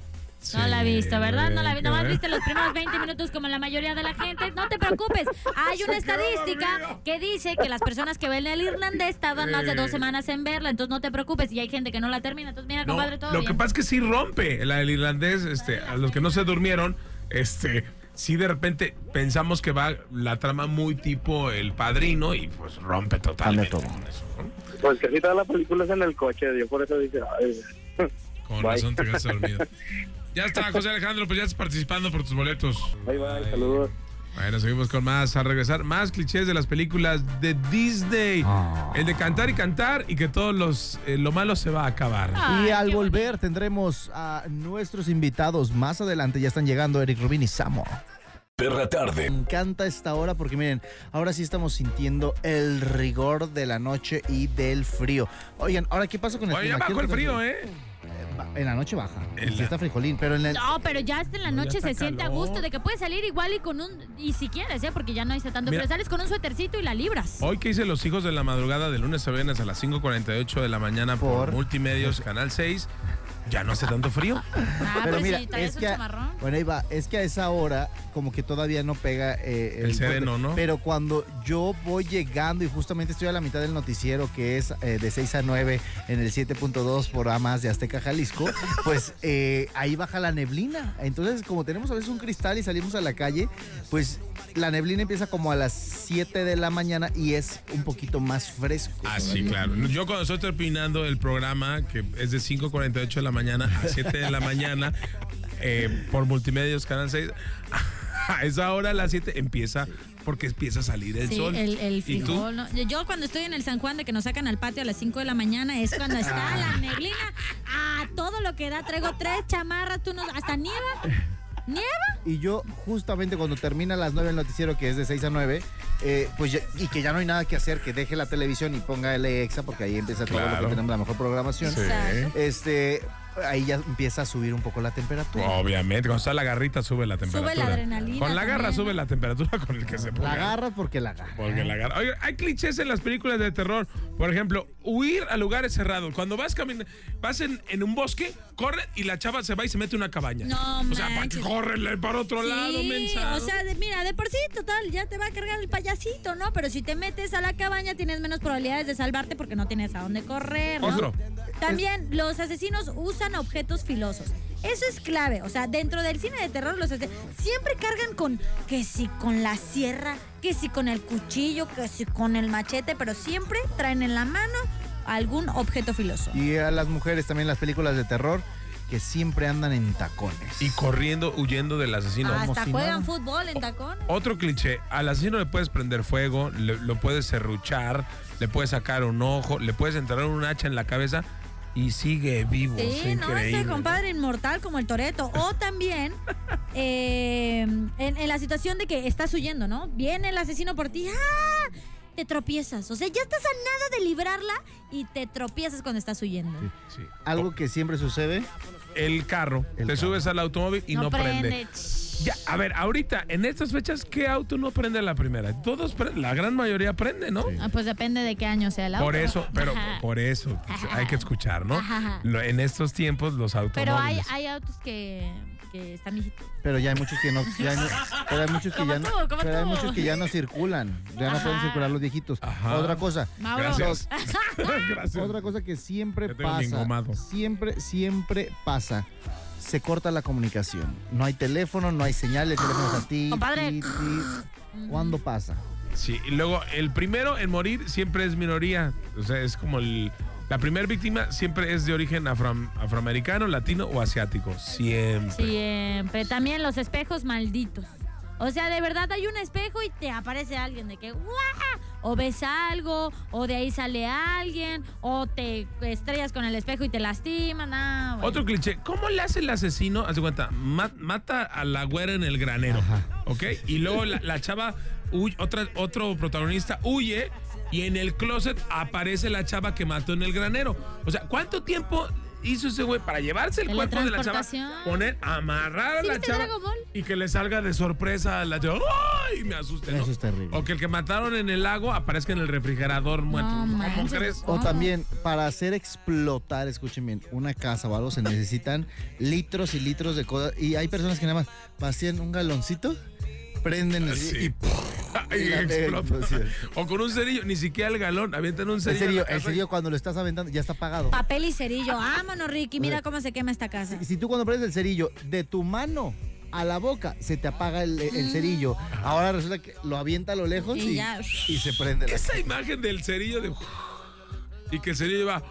Speaker 4: No la he visto, ¿verdad? No la visto. Nomás viste los primeros 20 minutos como la mayoría de la gente. No te preocupes. Hay una estadística que dice que las personas que ven el irlandés tardan más de dos semanas en verla. Entonces no te preocupes. Y hay gente que no la termina. Entonces mira,
Speaker 1: No,
Speaker 4: compadre, todo
Speaker 1: lo
Speaker 4: bien.
Speaker 1: que pasa es que sí rompe la del irlandés, este, a los que no se durmieron, este, sí de repente pensamos que va la trama muy tipo el padrino y pues rompe totalmente
Speaker 2: todo.
Speaker 1: con eso, ¿no?
Speaker 8: pues casi toda la película es en el coche, yo por eso dije, ay,
Speaker 1: Con
Speaker 8: Bye.
Speaker 1: razón te quedaste dormido. [LAUGHS] Ya está, José Alejandro, pues ya estás participando por tus boletos.
Speaker 8: bye bye, saludos.
Speaker 1: Bueno, seguimos con más. A regresar, más clichés de las películas de Disney.
Speaker 2: Ah.
Speaker 1: El de cantar y cantar y que todos los eh, lo malo se va a acabar.
Speaker 4: Ay,
Speaker 2: Y al volver tendremos a nuestros invitados. Más adelante ya están llegando Eric Rubin y Samo.
Speaker 7: Perra tarde.
Speaker 2: Me encanta esta hora porque miren, ahora sí estamos sintiendo el rigor de la noche y del frío. Oigan, ahora qué pasa con el
Speaker 1: Oye, ya bajó el frío, ¿eh?
Speaker 2: En la noche baja.
Speaker 1: En la-
Speaker 2: está frijolín, pero en el...
Speaker 4: No, pero ya hasta en la
Speaker 1: No,
Speaker 4: noche se siente a gusto de que puedes salir igual y con un. Y si quieres, ¿eh? Porque ya no hice tanto.
Speaker 1: Mira.
Speaker 4: Pero sales con un suétercito y la libras.
Speaker 1: Hoy que hice Los Hijos de la Madrugada de lunes a viernes a las 5.48 de la mañana por,
Speaker 2: Por-
Speaker 1: Multimedios, Canal 6, ya no hace tanto frío.
Speaker 4: Ah,
Speaker 2: Pero
Speaker 4: pues
Speaker 2: mira,
Speaker 4: traes
Speaker 2: es
Speaker 4: un
Speaker 2: que, a- bueno, ahí va, es que a esa hora como que todavía no pega eh,
Speaker 1: El sereno, ¿no?
Speaker 2: Pero cuando yo voy llegando y justamente estoy a la mitad del noticiero que es eh, de 6 a 9 en el 7.2 por más de Azteca Jalisco, [LAUGHS] pues eh, ahí baja la neblina. Entonces, como tenemos a veces un cristal y salimos a la calle, pues la neblina empieza como a las 7 de la mañana y es un poquito más fresco.
Speaker 1: Ah, sí, claro. Yo cuando estoy terminando el programa, que es de 5.48 de la mañana a 7 de la mañana, eh, por Multimedios, Canal 6, [LAUGHS] a esa hora a las 7 empieza, porque empieza a salir el
Speaker 4: Sí,
Speaker 1: sol.
Speaker 4: el, el
Speaker 1: ¿Y tú?
Speaker 4: frijol. ¿no? Yo cuando estoy en el San Juan de que nos sacan al patio a las 5 de la mañana es cuando está la neblina. Ah, todo lo que da. Traigo tres chamarras, tú no, hasta nieva. ¿Nieva?
Speaker 2: Y yo, justamente cuando termina a las 9 el noticiero, que es de 6 a 9, eh, pues ya- y que ya no hay nada que hacer, que deje la televisión y ponga LEXA, porque ahí empieza todo lo que tenemos la mejor programación.
Speaker 1: Sí.
Speaker 2: Este, ahí ya empieza a subir un poco la temperatura.
Speaker 1: Obviamente, cuando está la garrita sube la temperatura.
Speaker 4: la adrenalina
Speaker 1: Con la garra
Speaker 4: también,
Speaker 1: sube la temperatura con el que se ponga.
Speaker 2: La agarras porque la agarras.
Speaker 1: Porque la garra. Oiga, hay clichés en las películas de terror. Por ejemplo, huir a lugares cerrados. Cuando vas caminando, vas en, en un bosque, corre y la chava se va y se mete en una cabaña.
Speaker 4: No,
Speaker 1: O sea, para
Speaker 4: manches.
Speaker 1: córrele para otro lado,
Speaker 4: Sí,
Speaker 1: mensa.
Speaker 4: o sea, de- mira, de por sí, total, ya te va a cargar el payasito, ¿no? Pero si te metes a la cabaña tienes menos probabilidades de salvarte porque no tienes a dónde correr, ¿no?
Speaker 1: Otro.
Speaker 4: También los asesinos usan objetos filosos. Eso es clave. O sea, dentro del cine de terror, los ase- siempre cargan con que si con la sierra, que si con el cuchillo, que si con el machete, pero siempre traen en la mano algún objeto filoso.
Speaker 2: Y a las mujeres también las películas de terror que siempre andan en tacones.
Speaker 1: Y corriendo, huyendo del asesino.
Speaker 4: Hasta juegan fútbol en tacones.
Speaker 1: Otro cliché, al asesino le puedes prender fuego, le- lo puedes serruchar, le puedes sacar un ojo, le puedes enterrar un hacha en la cabeza y sigue vivo. es
Speaker 4: Sí, no,
Speaker 1: increíble.
Speaker 4: ese compadre inmortal como el Toreto. O también [LAUGHS] eh, en, en la situación de que estás huyendo, ¿no? Viene el asesino por ti. ¡ah! Te tropiezas. O sea, ya estás a nada de librarla y te tropiezas cuando estás huyendo.
Speaker 1: Sí.
Speaker 2: Algo que siempre sucede.
Speaker 1: El carro,
Speaker 2: El
Speaker 1: te
Speaker 2: carro.
Speaker 1: subes al automóvil y no, prende. Ya, a ver, ahorita, en estas fechas, ¿qué auto no prende la primera? Todos, la gran mayoría prende, ¿no?
Speaker 4: Ah, pues depende de qué año sea el auto.
Speaker 1: Por eso, pero
Speaker 4: Ajá.
Speaker 1: por eso hay que escuchar, ¿no?
Speaker 4: Ajá.
Speaker 1: En estos tiempos los autos.
Speaker 4: Pero hay, hay autos que, que están viejitos.
Speaker 2: Pero ya hay muchos que no, ya no- pero hay muchos que ya no,
Speaker 4: tú,
Speaker 2: pero hay muchos que ya no circulan, ya no pueden circular los viejitos.
Speaker 1: Ajá.
Speaker 2: Otra cosa,
Speaker 4: Mauro.
Speaker 1: Gracias. [LAUGHS] Gracias.
Speaker 2: otra cosa que siempre pasa, siempre, siempre pasa. Se corta la comunicación. No hay teléfono, no hay señal, el teléfono es a ti.
Speaker 4: Compadre.
Speaker 2: ti, ti. ¿Cuándo pasa?
Speaker 1: Sí, y luego el primero en morir siempre es minoría. O sea, es como el. La primera víctima siempre es de origen afro- afroamericano, latino o asiático. Siempre.
Speaker 4: Siempre. También los espejos malditos. O sea, de verdad hay un espejo y te aparece alguien de que ¡guau! O ves algo, o de ahí sale alguien, o te estrellas con el espejo y te lastiman. Ah, bueno.
Speaker 1: Otro cliché. ¿Cómo le hace el asesino? Haz de cuenta, ma- mata a la güera en el granero. ¿Ok? Y luego la, la chava, huye- otra, otro protagonista huye y en el closet aparece la chava que mató en el granero. O sea, ¿cuánto tiempo hizo ese güey para llevarse el cuerpo de la chava? Poner, amarrar a
Speaker 4: ¿Sí
Speaker 1: la chava y que le salga de sorpresa a la chava. ¡Ay! Me asuste, ¿no?
Speaker 2: Eso es terrible.
Speaker 1: O que el que mataron en el lago aparezca en el refrigerador muerto.
Speaker 4: No
Speaker 1: ¿Cómo
Speaker 4: manches.
Speaker 1: crees?
Speaker 2: O también, para hacer explotar, escuchen bien, una casa o algo se necesitan litros y litros de cosas. Y hay personas que nada más vacían un galoncito, prenden el
Speaker 1: Sí.
Speaker 2: y [LAUGHS]
Speaker 1: Y explota. O con un cerillo, ni siquiera el galón, avientan un cerillo. casa
Speaker 2: serio, cuando lo estás aventando, ya está apagado.
Speaker 4: Papel y cerillo. Vámonos, Ricky. Mira cómo se quema esta casa.
Speaker 2: Si, si tú cuando prendes el cerillo de tu mano a la boca, se te apaga el, el cerillo. Ahora resulta que lo avienta a lo lejos
Speaker 4: Y
Speaker 2: y,
Speaker 4: ya.
Speaker 2: y se prende la
Speaker 1: Esa imagen del cerillo de. Y que el cerillo va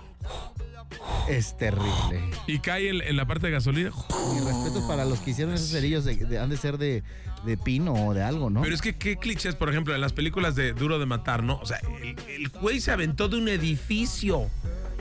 Speaker 2: Es terrible.
Speaker 1: y cae en, en la parte de gasolina.
Speaker 2: Mi respeto para los que hicieron esos cerillos, de, de- han de ser de, de pino o de algo, ¿no?
Speaker 1: Pero es que qué clichés, por ejemplo, en las películas de Duro de Matar, ¿no? O sea, el, el güey se aventó de un edificio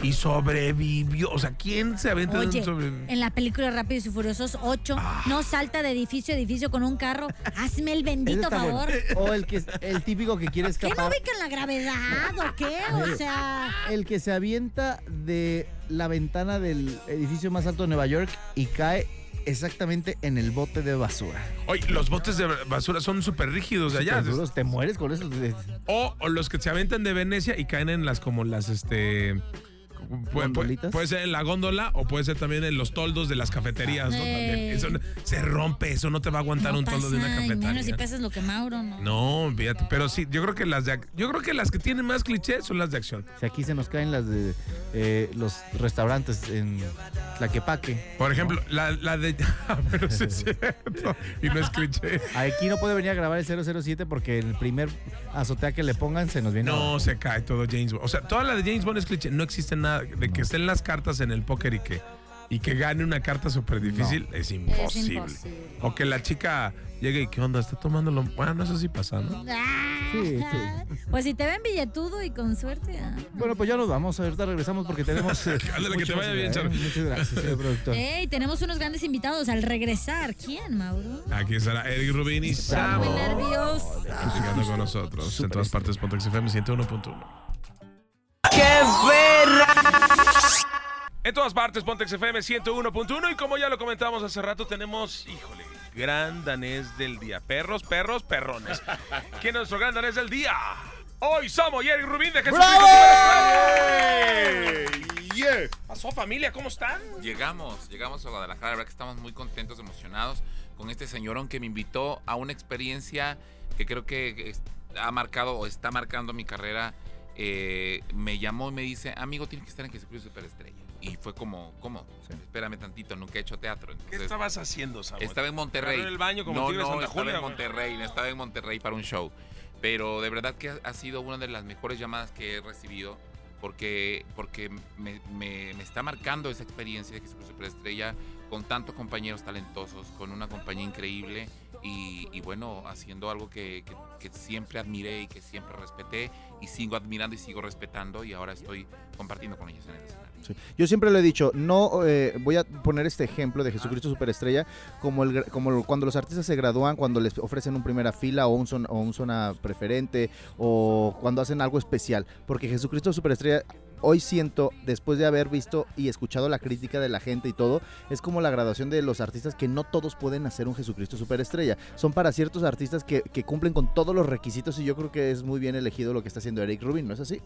Speaker 1: y sobrevivió. O sea, ¿quién se aventa de
Speaker 4: Oye,
Speaker 1: un sobreviviente?
Speaker 4: en la película Rápidos y Furiosos 8,
Speaker 1: Ah.
Speaker 4: no salta de edificio a edificio con un carro. [LAUGHS] Hazme el bendito
Speaker 2: bueno.
Speaker 4: favor.
Speaker 2: O el, que, el típico que quiere
Speaker 4: ¿Qué no
Speaker 2: escapar.
Speaker 4: ubican la gravedad o qué? O sea,
Speaker 2: El que se avienta de la ventana del edificio más alto de Nueva York y cae exactamente en el bote de basura.
Speaker 1: Oye, los botes de basura son súper rígidos de allá.
Speaker 2: Duros, te mueres con eso.
Speaker 1: O, o los que se aventan de Venecia y caen en las como las este puede, puede-
Speaker 2: ¿Gondolitas?
Speaker 1: puede ser en la góndola o puede ser también en los toldos de las cafeterías, ¿no? También.
Speaker 4: Ey.
Speaker 1: Eso no- se rompe, eso no te va a aguantar
Speaker 4: no
Speaker 1: un toldo de una
Speaker 4: y menos si
Speaker 1: cafetería.
Speaker 4: pesas lo que Mauro, ¿no?
Speaker 1: No, fíjate, pero sí, yo creo que las de ac- yo creo que las que tienen más clichés son las de acción.
Speaker 2: Si aquí se nos caen las de eh, los restaurantes en Tlaquepaque.
Speaker 1: Por ejemplo, la, la de [LAUGHS] Ah, pero sí es cierto y no es cliché.
Speaker 2: Aquí no puede venir a grabar el 007 porque el primer azotea que le pongan se nos viene.
Speaker 1: No, se cae todo James Bond. O sea, toda la de James Bond es cliché. No existe nada de que estén las cartas en el póker y que, y que gane una carta súper difícil. Es imposible.
Speaker 4: imposible.
Speaker 1: O que la chica llegue y ¿qué onda? Está tomándolo. Bueno, eso sí pasa, ¿no?
Speaker 4: Ah,
Speaker 2: Sí,
Speaker 4: Pues si te ven billetudo y con suerte. ah.
Speaker 2: Bueno, pues ya nos vamos. Ahorita regresamos porque tenemos. eh, [LAUGHS]
Speaker 1: Ándale, que te vaya bien.
Speaker 2: ¿eh? Muchas gracias, señor productor.
Speaker 4: Ey, tenemos unos grandes invitados al regresar. ¿Quién, Mauro?
Speaker 1: Aquí estará Eric Rubin y
Speaker 4: Muy
Speaker 1: Samo.
Speaker 4: nervioso.
Speaker 1: Platicando con nosotros en todas partes. FM 101.1. En todas partes, Pontex FM 101.1 y como ya lo comentamos hace rato, tenemos, híjole, gran danés del día. Perros, perros, perrones. [LAUGHS] ¿Quién es nuestro gran danés del día? Hoy somos Eric Rubín de Jesús.
Speaker 6: Yeah.
Speaker 1: pasó familia? ¿Cómo están?
Speaker 5: Llegamos, llegamos a Guadalajara, la verdad que estamos muy contentos, emocionados con este señorón que me invitó a una experiencia que creo que ha marcado o está marcando mi carrera eh, me llamó y me dice, amigo, tienes que estar en Jesucristo Superestrella. Y fue como, ¿cómo? Espérame tantito, nunca he hecho teatro.
Speaker 1: ¿Qué estabas haciendo, Samuel?
Speaker 5: Estaba en Monterrey.
Speaker 1: ¿En el baño como
Speaker 5: no, no,
Speaker 1: Santa
Speaker 5: estaba
Speaker 1: Julia,
Speaker 5: en? Monterrey, estaba en Monterrey para un show. Pero de verdad que ha- sido una de las mejores llamadas que he recibido porque, porque me, me- me está marcando esa experiencia de Jesucristo Superestrella con tantos compañeros talentosos, con una compañía increíble y, y bueno, haciendo algo que, que- que siempre admiré y que siempre respeté y sigo admirando y sigo respetando y ahora estoy compartiendo con ellos en el escenario.
Speaker 2: Sí. Yo siempre lo he dicho, no eh, voy a poner este ejemplo de Jesucristo Superestrella como el como cuando los artistas se gradúan, cuando les ofrecen un primera fila o un, son- o un zona preferente o cuando hacen algo especial, porque Jesucristo Superestrella hoy siento después de haber visto y escuchado la crítica de la gente y todo, es como la graduación de los artistas que no todos pueden hacer un Jesucristo Superestrella, son para ciertos artistas que, que cumplen con todos los requisitos y yo creo que es muy bien elegido lo que está haciendo Eric Rubin, ¿no es así?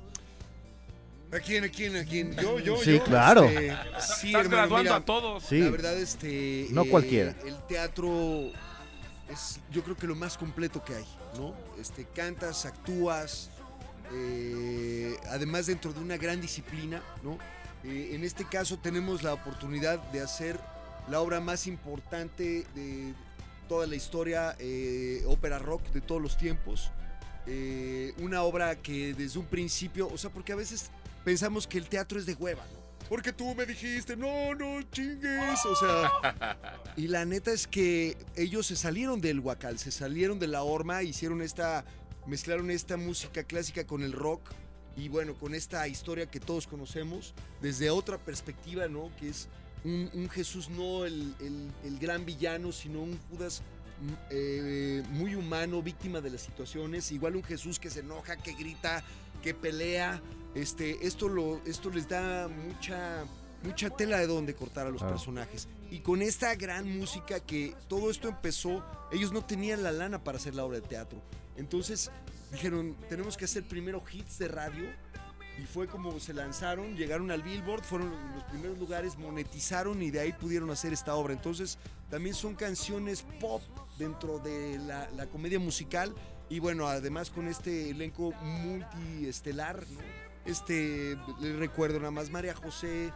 Speaker 6: ¿A quién, a quién, a quién? Yo, yo,
Speaker 2: Sí,
Speaker 6: yo,
Speaker 2: claro.
Speaker 6: este,
Speaker 1: Estás
Speaker 6: sí, hermano,
Speaker 1: graduando
Speaker 6: mira,
Speaker 1: a todos.
Speaker 2: Sí.
Speaker 6: La verdad, este.
Speaker 2: No cualquiera.
Speaker 6: El teatro es, yo creo que lo más completo que hay, ¿no? Este, cantas, actúas, eh, además dentro de una gran disciplina, ¿no? Eh, en este caso tenemos la oportunidad de hacer la obra más importante de toda la historia, eh, ópera rock de todos los tiempos. Eh, una obra que desde un principio, o sea, porque a veces pensamos que el teatro es de hueva, ¿no? Porque tú me dijiste, no, no chingues, o sea. [LAUGHS] Y la neta es que ellos se salieron del Huacal, se salieron de la horma, hicieron esta, mezclaron esta música clásica con el rock y bueno, con esta historia que todos conocemos desde otra perspectiva, ¿no? Que es un, un Jesús no el, el- el gran villano, sino un Judas mm, eh, muy humano, víctima de las situaciones, igual un Jesús que se enoja, que grita, que pelea. Este, esto, lo, esto les da mucha, mucha tela de donde cortar a los personajes. Y con esta gran música que todo esto empezó, ellos no tenían la lana para hacer la obra de teatro. Entonces dijeron, tenemos que hacer primero hits de radio. Y fue como se lanzaron, llegaron al Billboard, fueron los primeros lugares, monetizaron y de ahí pudieron hacer esta obra. Entonces también son canciones pop dentro de la, comedia musical. Y bueno, además con este elenco multiestelar, ¿no? Este, les recuerdo nada más, María José,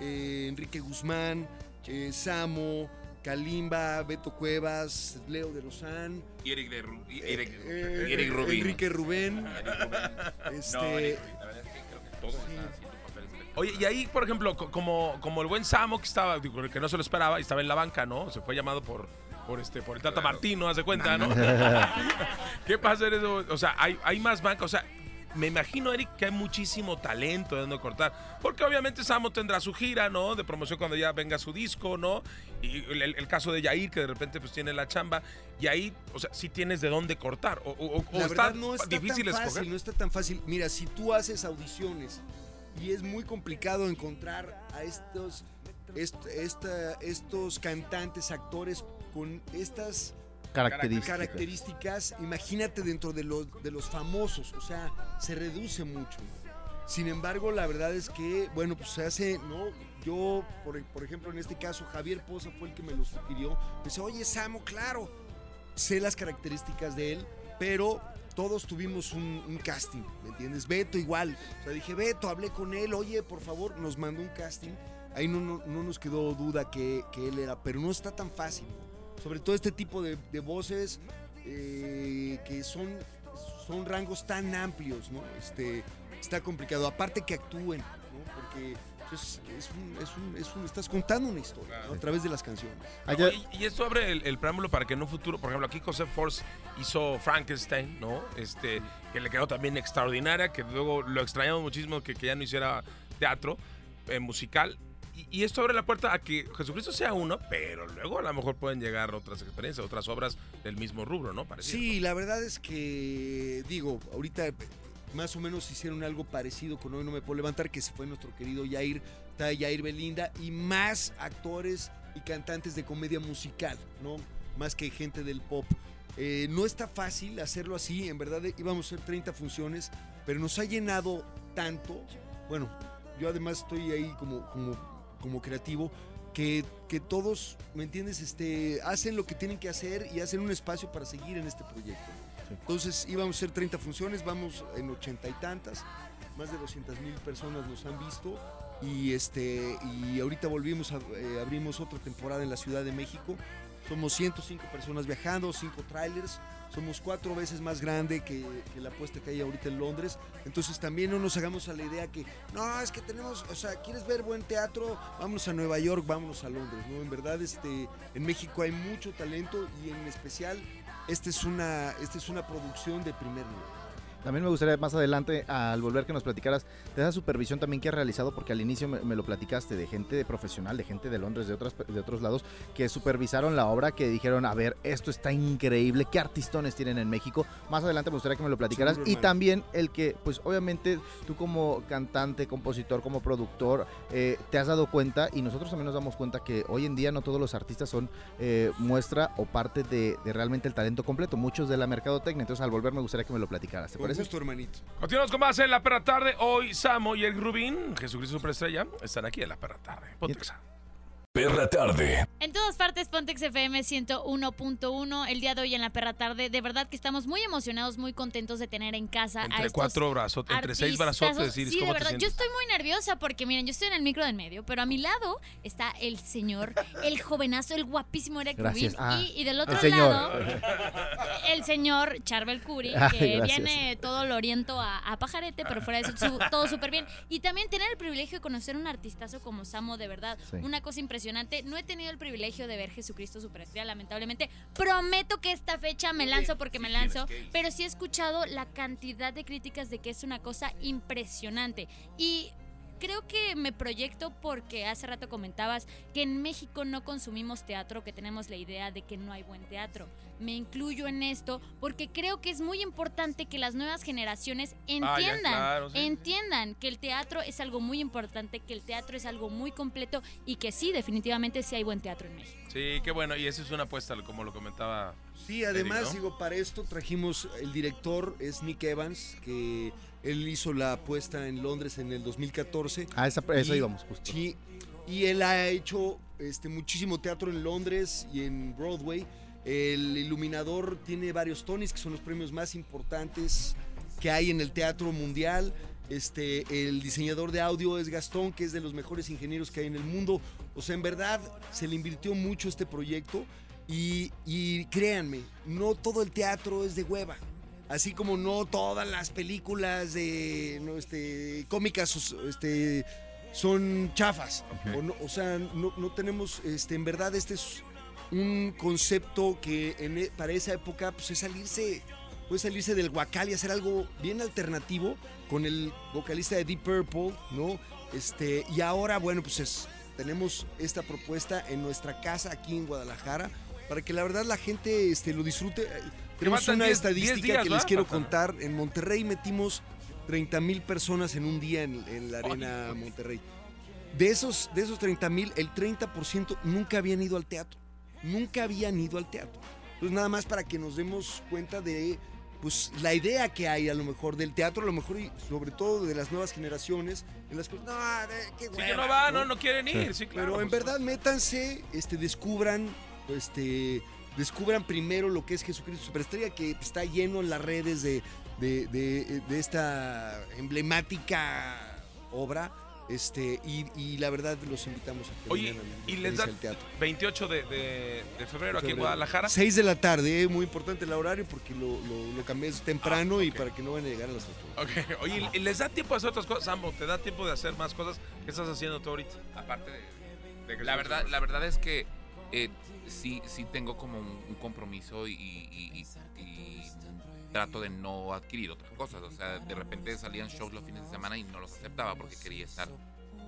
Speaker 6: eh, Enrique Guzmán, eh, Samo, Kalimba, Beto Cuevas, Leo de Lozán,
Speaker 5: Y Eric, de Ru- y Eric,
Speaker 6: eh,
Speaker 5: Eric Rubin.
Speaker 6: Enrique Rubén. [LAUGHS] Este,
Speaker 5: No, Eric Rubin, la verdad es que creo que todos están haciendo papeles.
Speaker 1: Oye, y ahí, por ejemplo, co- como, como el buen Samo que estaba, digo, que no se lo esperaba, y estaba en la banca, ¿no? Se fue llamado por, por este, por el Tata
Speaker 5: Claro.
Speaker 1: Martino, haz de cuenta, ¿no? [LAUGHS] ¿Qué pasa en eso? O sea, hay, hay más banca, o sea, me imagino, Eric, que hay muchísimo talento de donde cortar. Porque obviamente Samo tendrá su gira, ¿no? De promoción cuando ya venga su disco, ¿no? Y el, el caso de Yair, que de repente pues tiene la chamba. Y ahí, o sea, sí tienes de dónde cortar. O, o- o
Speaker 6: La
Speaker 1: está
Speaker 6: no está
Speaker 1: difícil
Speaker 6: tan
Speaker 1: escoger.
Speaker 6: fácil, no está tan fácil. Mira, si tú haces audiciones y es muy complicado encontrar a estos, est- esta- estos cantantes, actores con estas
Speaker 2: Características.
Speaker 6: características, imagínate dentro de los, de los famosos, o sea, se reduce mucho. Sin embargo, la verdad es que, bueno, pues se hace, ¿no? Yo, por, por ejemplo, en este caso, Javier Poza fue el que me lo sugirió. Dice, oye, Samo, claro, sé las características de él, pero todos tuvimos un, un casting, ¿me entiendes? Beto igual. O sea, dije, Beto, hablé con él, oye, por favor, nos mandó un casting. Ahí no, no, no nos quedó duda que, que él era, pero no está tan fácil. Sobre todo este tipo de, de voces eh, que son, son rangos tan amplios, ¿no? Este, está complicado. Aparte que actúen, ¿no? Porque es, es un, es un- es un- estás contando una historia ¿no? a través de las canciones.
Speaker 2: Allá-
Speaker 1: y, y esto abre el, el preámbulo para que en un futuro, por ejemplo, aquí José Force hizo Frankenstein, ¿no? Este, que le quedó también extraordinaria, que luego lo extrañamos muchísimo que, que ya no hiciera teatro eh, musical. Y, esto abre la puerta a que Jesucristo sea uno, pero luego a lo mejor pueden llegar otras experiencias, otras obras del mismo rubro, ¿no? Parecido.
Speaker 6: Sí, la verdad es que, digo, ahorita más o menos hicieron algo parecido con Hoy No Me Puedo Levantar, que se fue nuestro querido Yair, Yair Belinda, y más actores y cantantes de comedia musical, ¿no? Más que gente del pop. Eh, no está fácil hacerlo así, en verdad íbamos a hacer 30 funciones, pero nos ha llenado tanto. Bueno, yo además estoy ahí como, como, como creativo, que, que todos, ¿me entiendes? Este, hacen lo que tienen que hacer y hacen un espacio para seguir en este proyecto. Entonces íbamos a hacer 30 funciones, vamos en ochenta y tantas. más de 200 mil personas nos han visto y este y ahorita volvimos a eh, abrimos otra temporada en la Ciudad de México. Somos 105 personas viajando, 5 trailers. Somos cuatro veces más grande que, la apuesta que hay ahorita en Londres. Entonces también no nos hagamos a la idea que, no, es que tenemos, o sea, ¿quieres ver buen teatro? Vámonos a Nueva York, vámonos a Londres, ¿no? En verdad, este, en México hay mucho talento y en especial, esta es una, esta es una producción de primer nivel.
Speaker 2: También me gustaría más adelante, al volver que nos platicaras de esa supervisión también que has realizado, porque al inicio me, lo platicaste de gente de profesional, de gente de Londres, de, otras, de otros lados, que supervisaron la obra, que dijeron, a ver, esto está increíble, qué artistones tienen en México. Más adelante me gustaría que me lo platicaras. y también el que, pues obviamente tú como cantante, compositor, como productor, eh, te has dado cuenta y nosotros también nos damos cuenta que hoy en día no todos los artistas son eh, muestra o parte de, realmente el talento completo, muchos de la mercadotecnia. Entonces al volver me gustaría que me lo platicaras. ¿Te parece?
Speaker 6: Gusto, hermanito.
Speaker 1: Continuamos con más en la perra tarde. Hoy Samo y el Rubín, Jesucristo Superestrella, están aquí en la perra tarde. Pontexa.
Speaker 7: Perra Tarde.
Speaker 4: En todas partes, Pontex FM 101.1. El día de hoy en la Perra Tarde, de verdad que estamos muy emocionados, muy contentos de tener en casa
Speaker 1: entre
Speaker 4: a estos
Speaker 1: cuatro brazos, entre seis brazotes.
Speaker 4: Sí, de verdad. Yo estoy muy nerviosa porque, miren, yo estoy en el micro del medio, pero a mi lado está el señor, el jovenazo, el guapísimo Eric Rubin. Ah, y, del otro lado, el señor Charbel Curi, que viene todo lo oriento a, pajarete, pero fuera de eso, todo súper bien. Y también tener el privilegio de conocer un artistazo como Samo, de verdad. Una cosa impresionante no he tenido el privilegio de ver Jesucristo Superestrella, lamentablemente. Prometo que esta fecha me lanzo porque me lanzo, pero sí he escuchado la cantidad de críticas de que es una cosa impresionante. Y creo que me proyecto porque hace rato comentabas que en México no consumimos teatro, que tenemos la idea de que no hay buen teatro. Me incluyo en esto porque creo que es muy importante que las nuevas generaciones ah, entiendan, entiendan que el teatro es algo muy importante, que el teatro es algo muy completo y que sí, definitivamente sí hay buen teatro en México.
Speaker 1: Sí, qué bueno, y esa es una apuesta, como lo comentaba.
Speaker 6: Sí, además, digo, para esto trajimos, el director es Nick Evans, que él hizo la apuesta en Londres en el 2014.
Speaker 2: Ah, esa, eso íbamos justo.
Speaker 6: Sí, y él ha hecho este, muchísimo teatro en Londres y en Broadway. El iluminador tiene varios Tonys, que son los premios más importantes que hay en el teatro mundial. Este, el diseñador de audio es Gastón, que es de los mejores ingenieros que hay en el mundo. O sea, en verdad se le invirtió mucho este proyecto. Y, y créanme, no todo el teatro es de hueva así como no todas las películas de este, cómicas este, son chafas. O, sea, no, tenemos, este, en verdad, este es un concepto que e, para esa época pues, es salirse, puede salirse del guacal y hacer algo bien alternativo con el vocalista de Deep Purple, ¿no? Este, y ahora, bueno, pues tenemos esta propuesta en nuestra casa aquí en Guadalajara para que la verdad la gente este, lo disfrute. Tenemos una estadística que les quiero contar. En Monterrey metimos 30 mil personas en un día en, la arena Monterrey. De esos, de esos 30 mil, el 30% nunca habían ido al teatro. Nunca habían ido al teatro. Entonces nada más para que nos demos cuenta de pues la idea que hay a lo mejor del teatro, a lo mejor y sobre todo de las nuevas generaciones, en las que no,
Speaker 1: qué sí, no va, no, no quieren ir, sí, claro.
Speaker 6: Pero en verdad métanse, este, descubran, este, descubran primero lo que es Jesucristo Superestrella, que está lleno en las redes de, de, esta emblemática obra. Este, y, la verdad los invitamos a que
Speaker 1: Oye, y les da teatro. 28 de, febrero, aquí en Guadalajara.
Speaker 6: 6 de la tarde, eh, muy importante el horario porque lo, lo, cambié temprano ah, y para que no vayan a llegar a las 8.
Speaker 1: Ok, oye, ¿y les da tiempo de hacer otras cosas, Sambo? ¿Te da tiempo de hacer más cosas? ¿Qué estás haciendo tú ahorita?
Speaker 5: Aparte de, la verdad, la verdad es que eh, sí, sí tengo como un, compromiso y, trato de no adquirir otras cosas. O sea, de repente salían shows los fines de semana y no los aceptaba porque quería estar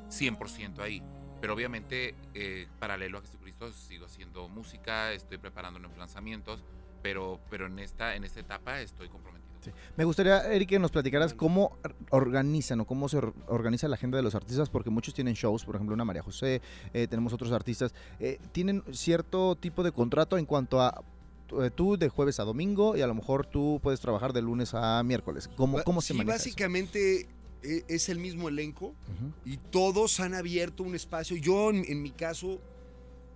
Speaker 5: 100% ahí. Pero obviamente, eh, paralelo a Jesucristo, sigo haciendo música, estoy preparando nuevos lanzamientos, pero, pero en, esta, en esta etapa estoy comprometido.
Speaker 2: Me gustaría, Eric, que nos platicaras cómo organizan o cómo se organiza la agenda de los artistas, porque muchos tienen shows, por ejemplo, una María José, eh, tenemos otros artistas, eh, tienen cierto tipo de contrato en cuanto a eh, tú de jueves a domingo y a lo mejor tú puedes trabajar de lunes a miércoles. ¿Cómo, cómo se
Speaker 6: sí, básicamente es el mismo elenco y todos han abierto un espacio. Yo, en mi caso,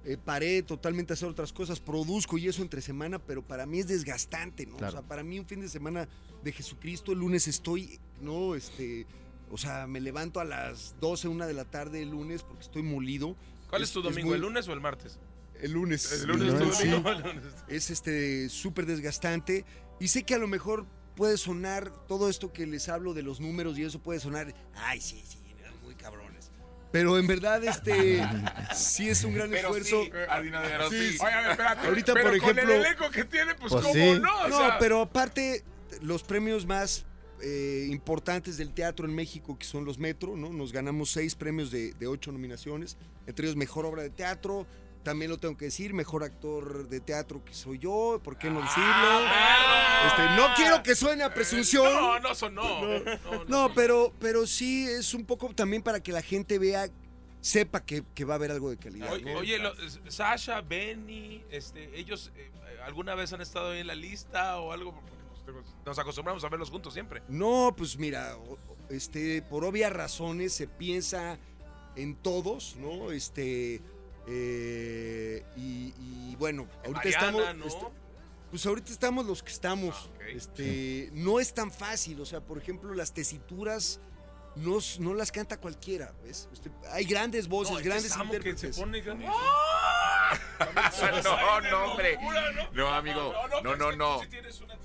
Speaker 6: eh, paré totalmente a hacer otras cosas, produzco y eso entre semana, pero para mí es desgastante, ¿no? O sea, para mí un fin de semana de Jesucristo, el lunes estoy, ¿no? Este, O sea, me levanto a las 12, una de la tarde el lunes porque estoy molido.
Speaker 1: ¿Cuál es, tu domingo,
Speaker 6: muy-
Speaker 1: el lunes o el martes?
Speaker 6: El lunes.
Speaker 1: El lunes,
Speaker 6: El
Speaker 1: tu
Speaker 6: lunes, sí.
Speaker 1: domingo, el lunes.
Speaker 6: Es este súper desgastante. Y sé que a lo mejor puede sonar todo esto que les hablo de los números y eso puede sonar. Ay, sí, sí. Pero en verdad, este [LAUGHS] sí es un gran
Speaker 5: Pero
Speaker 6: esfuerzo.
Speaker 5: sí, Adinero,
Speaker 6: Sí,
Speaker 5: sí.
Speaker 1: Oye, a ver, espérate.
Speaker 6: Ahorita,
Speaker 1: pero
Speaker 6: por
Speaker 1: con
Speaker 6: ejemplo-
Speaker 1: el elenco que tiene, pues,
Speaker 2: Pues
Speaker 1: ¿cómo
Speaker 2: sí.
Speaker 1: no? O
Speaker 6: No,
Speaker 1: sea,
Speaker 6: pero aparte, los premios más eh, importantes del teatro en México, que son los Metro, ¿no? Nos ganamos seis premios de, de ocho nominaciones, entre ellos Mejor Obra de Teatro, también lo tengo que decir, Mejor Actor de Teatro que soy yo, ¿por qué no decirlo? Este, no quiero que suene a presunción.
Speaker 1: No, no sonó. No, no,
Speaker 6: No, pero, pero sí es un poco también para que la gente vea, sepa que, que va a haber algo de calidad.
Speaker 1: Oye,
Speaker 6: ¿no?
Speaker 1: oye, lo- Sasha, Benny, este, ellos eh, alguna vez han estado ahí en la lista o algo, porque nos, nos acostumbramos a verlos juntos siempre.
Speaker 6: No, pues mira, este, por obvias razones se piensa en todos, ¿no? Este, eh, y, y bueno, ahorita
Speaker 1: Mariana,
Speaker 6: estamos,
Speaker 1: ¿no?
Speaker 6: este, pues ahorita estamos los que estamos.
Speaker 1: Ah, ok.
Speaker 6: Este, no es tan fácil, o sea, por ejemplo, las tesituras no, no las canta cualquiera, ¿ves? Este, hay grandes voces,
Speaker 1: No, este
Speaker 6: grandes
Speaker 1: Samo que
Speaker 6: intérpretes.
Speaker 1: se pone... [LAUGHS]
Speaker 5: No, no, hombre. No, amigo. No, no, no.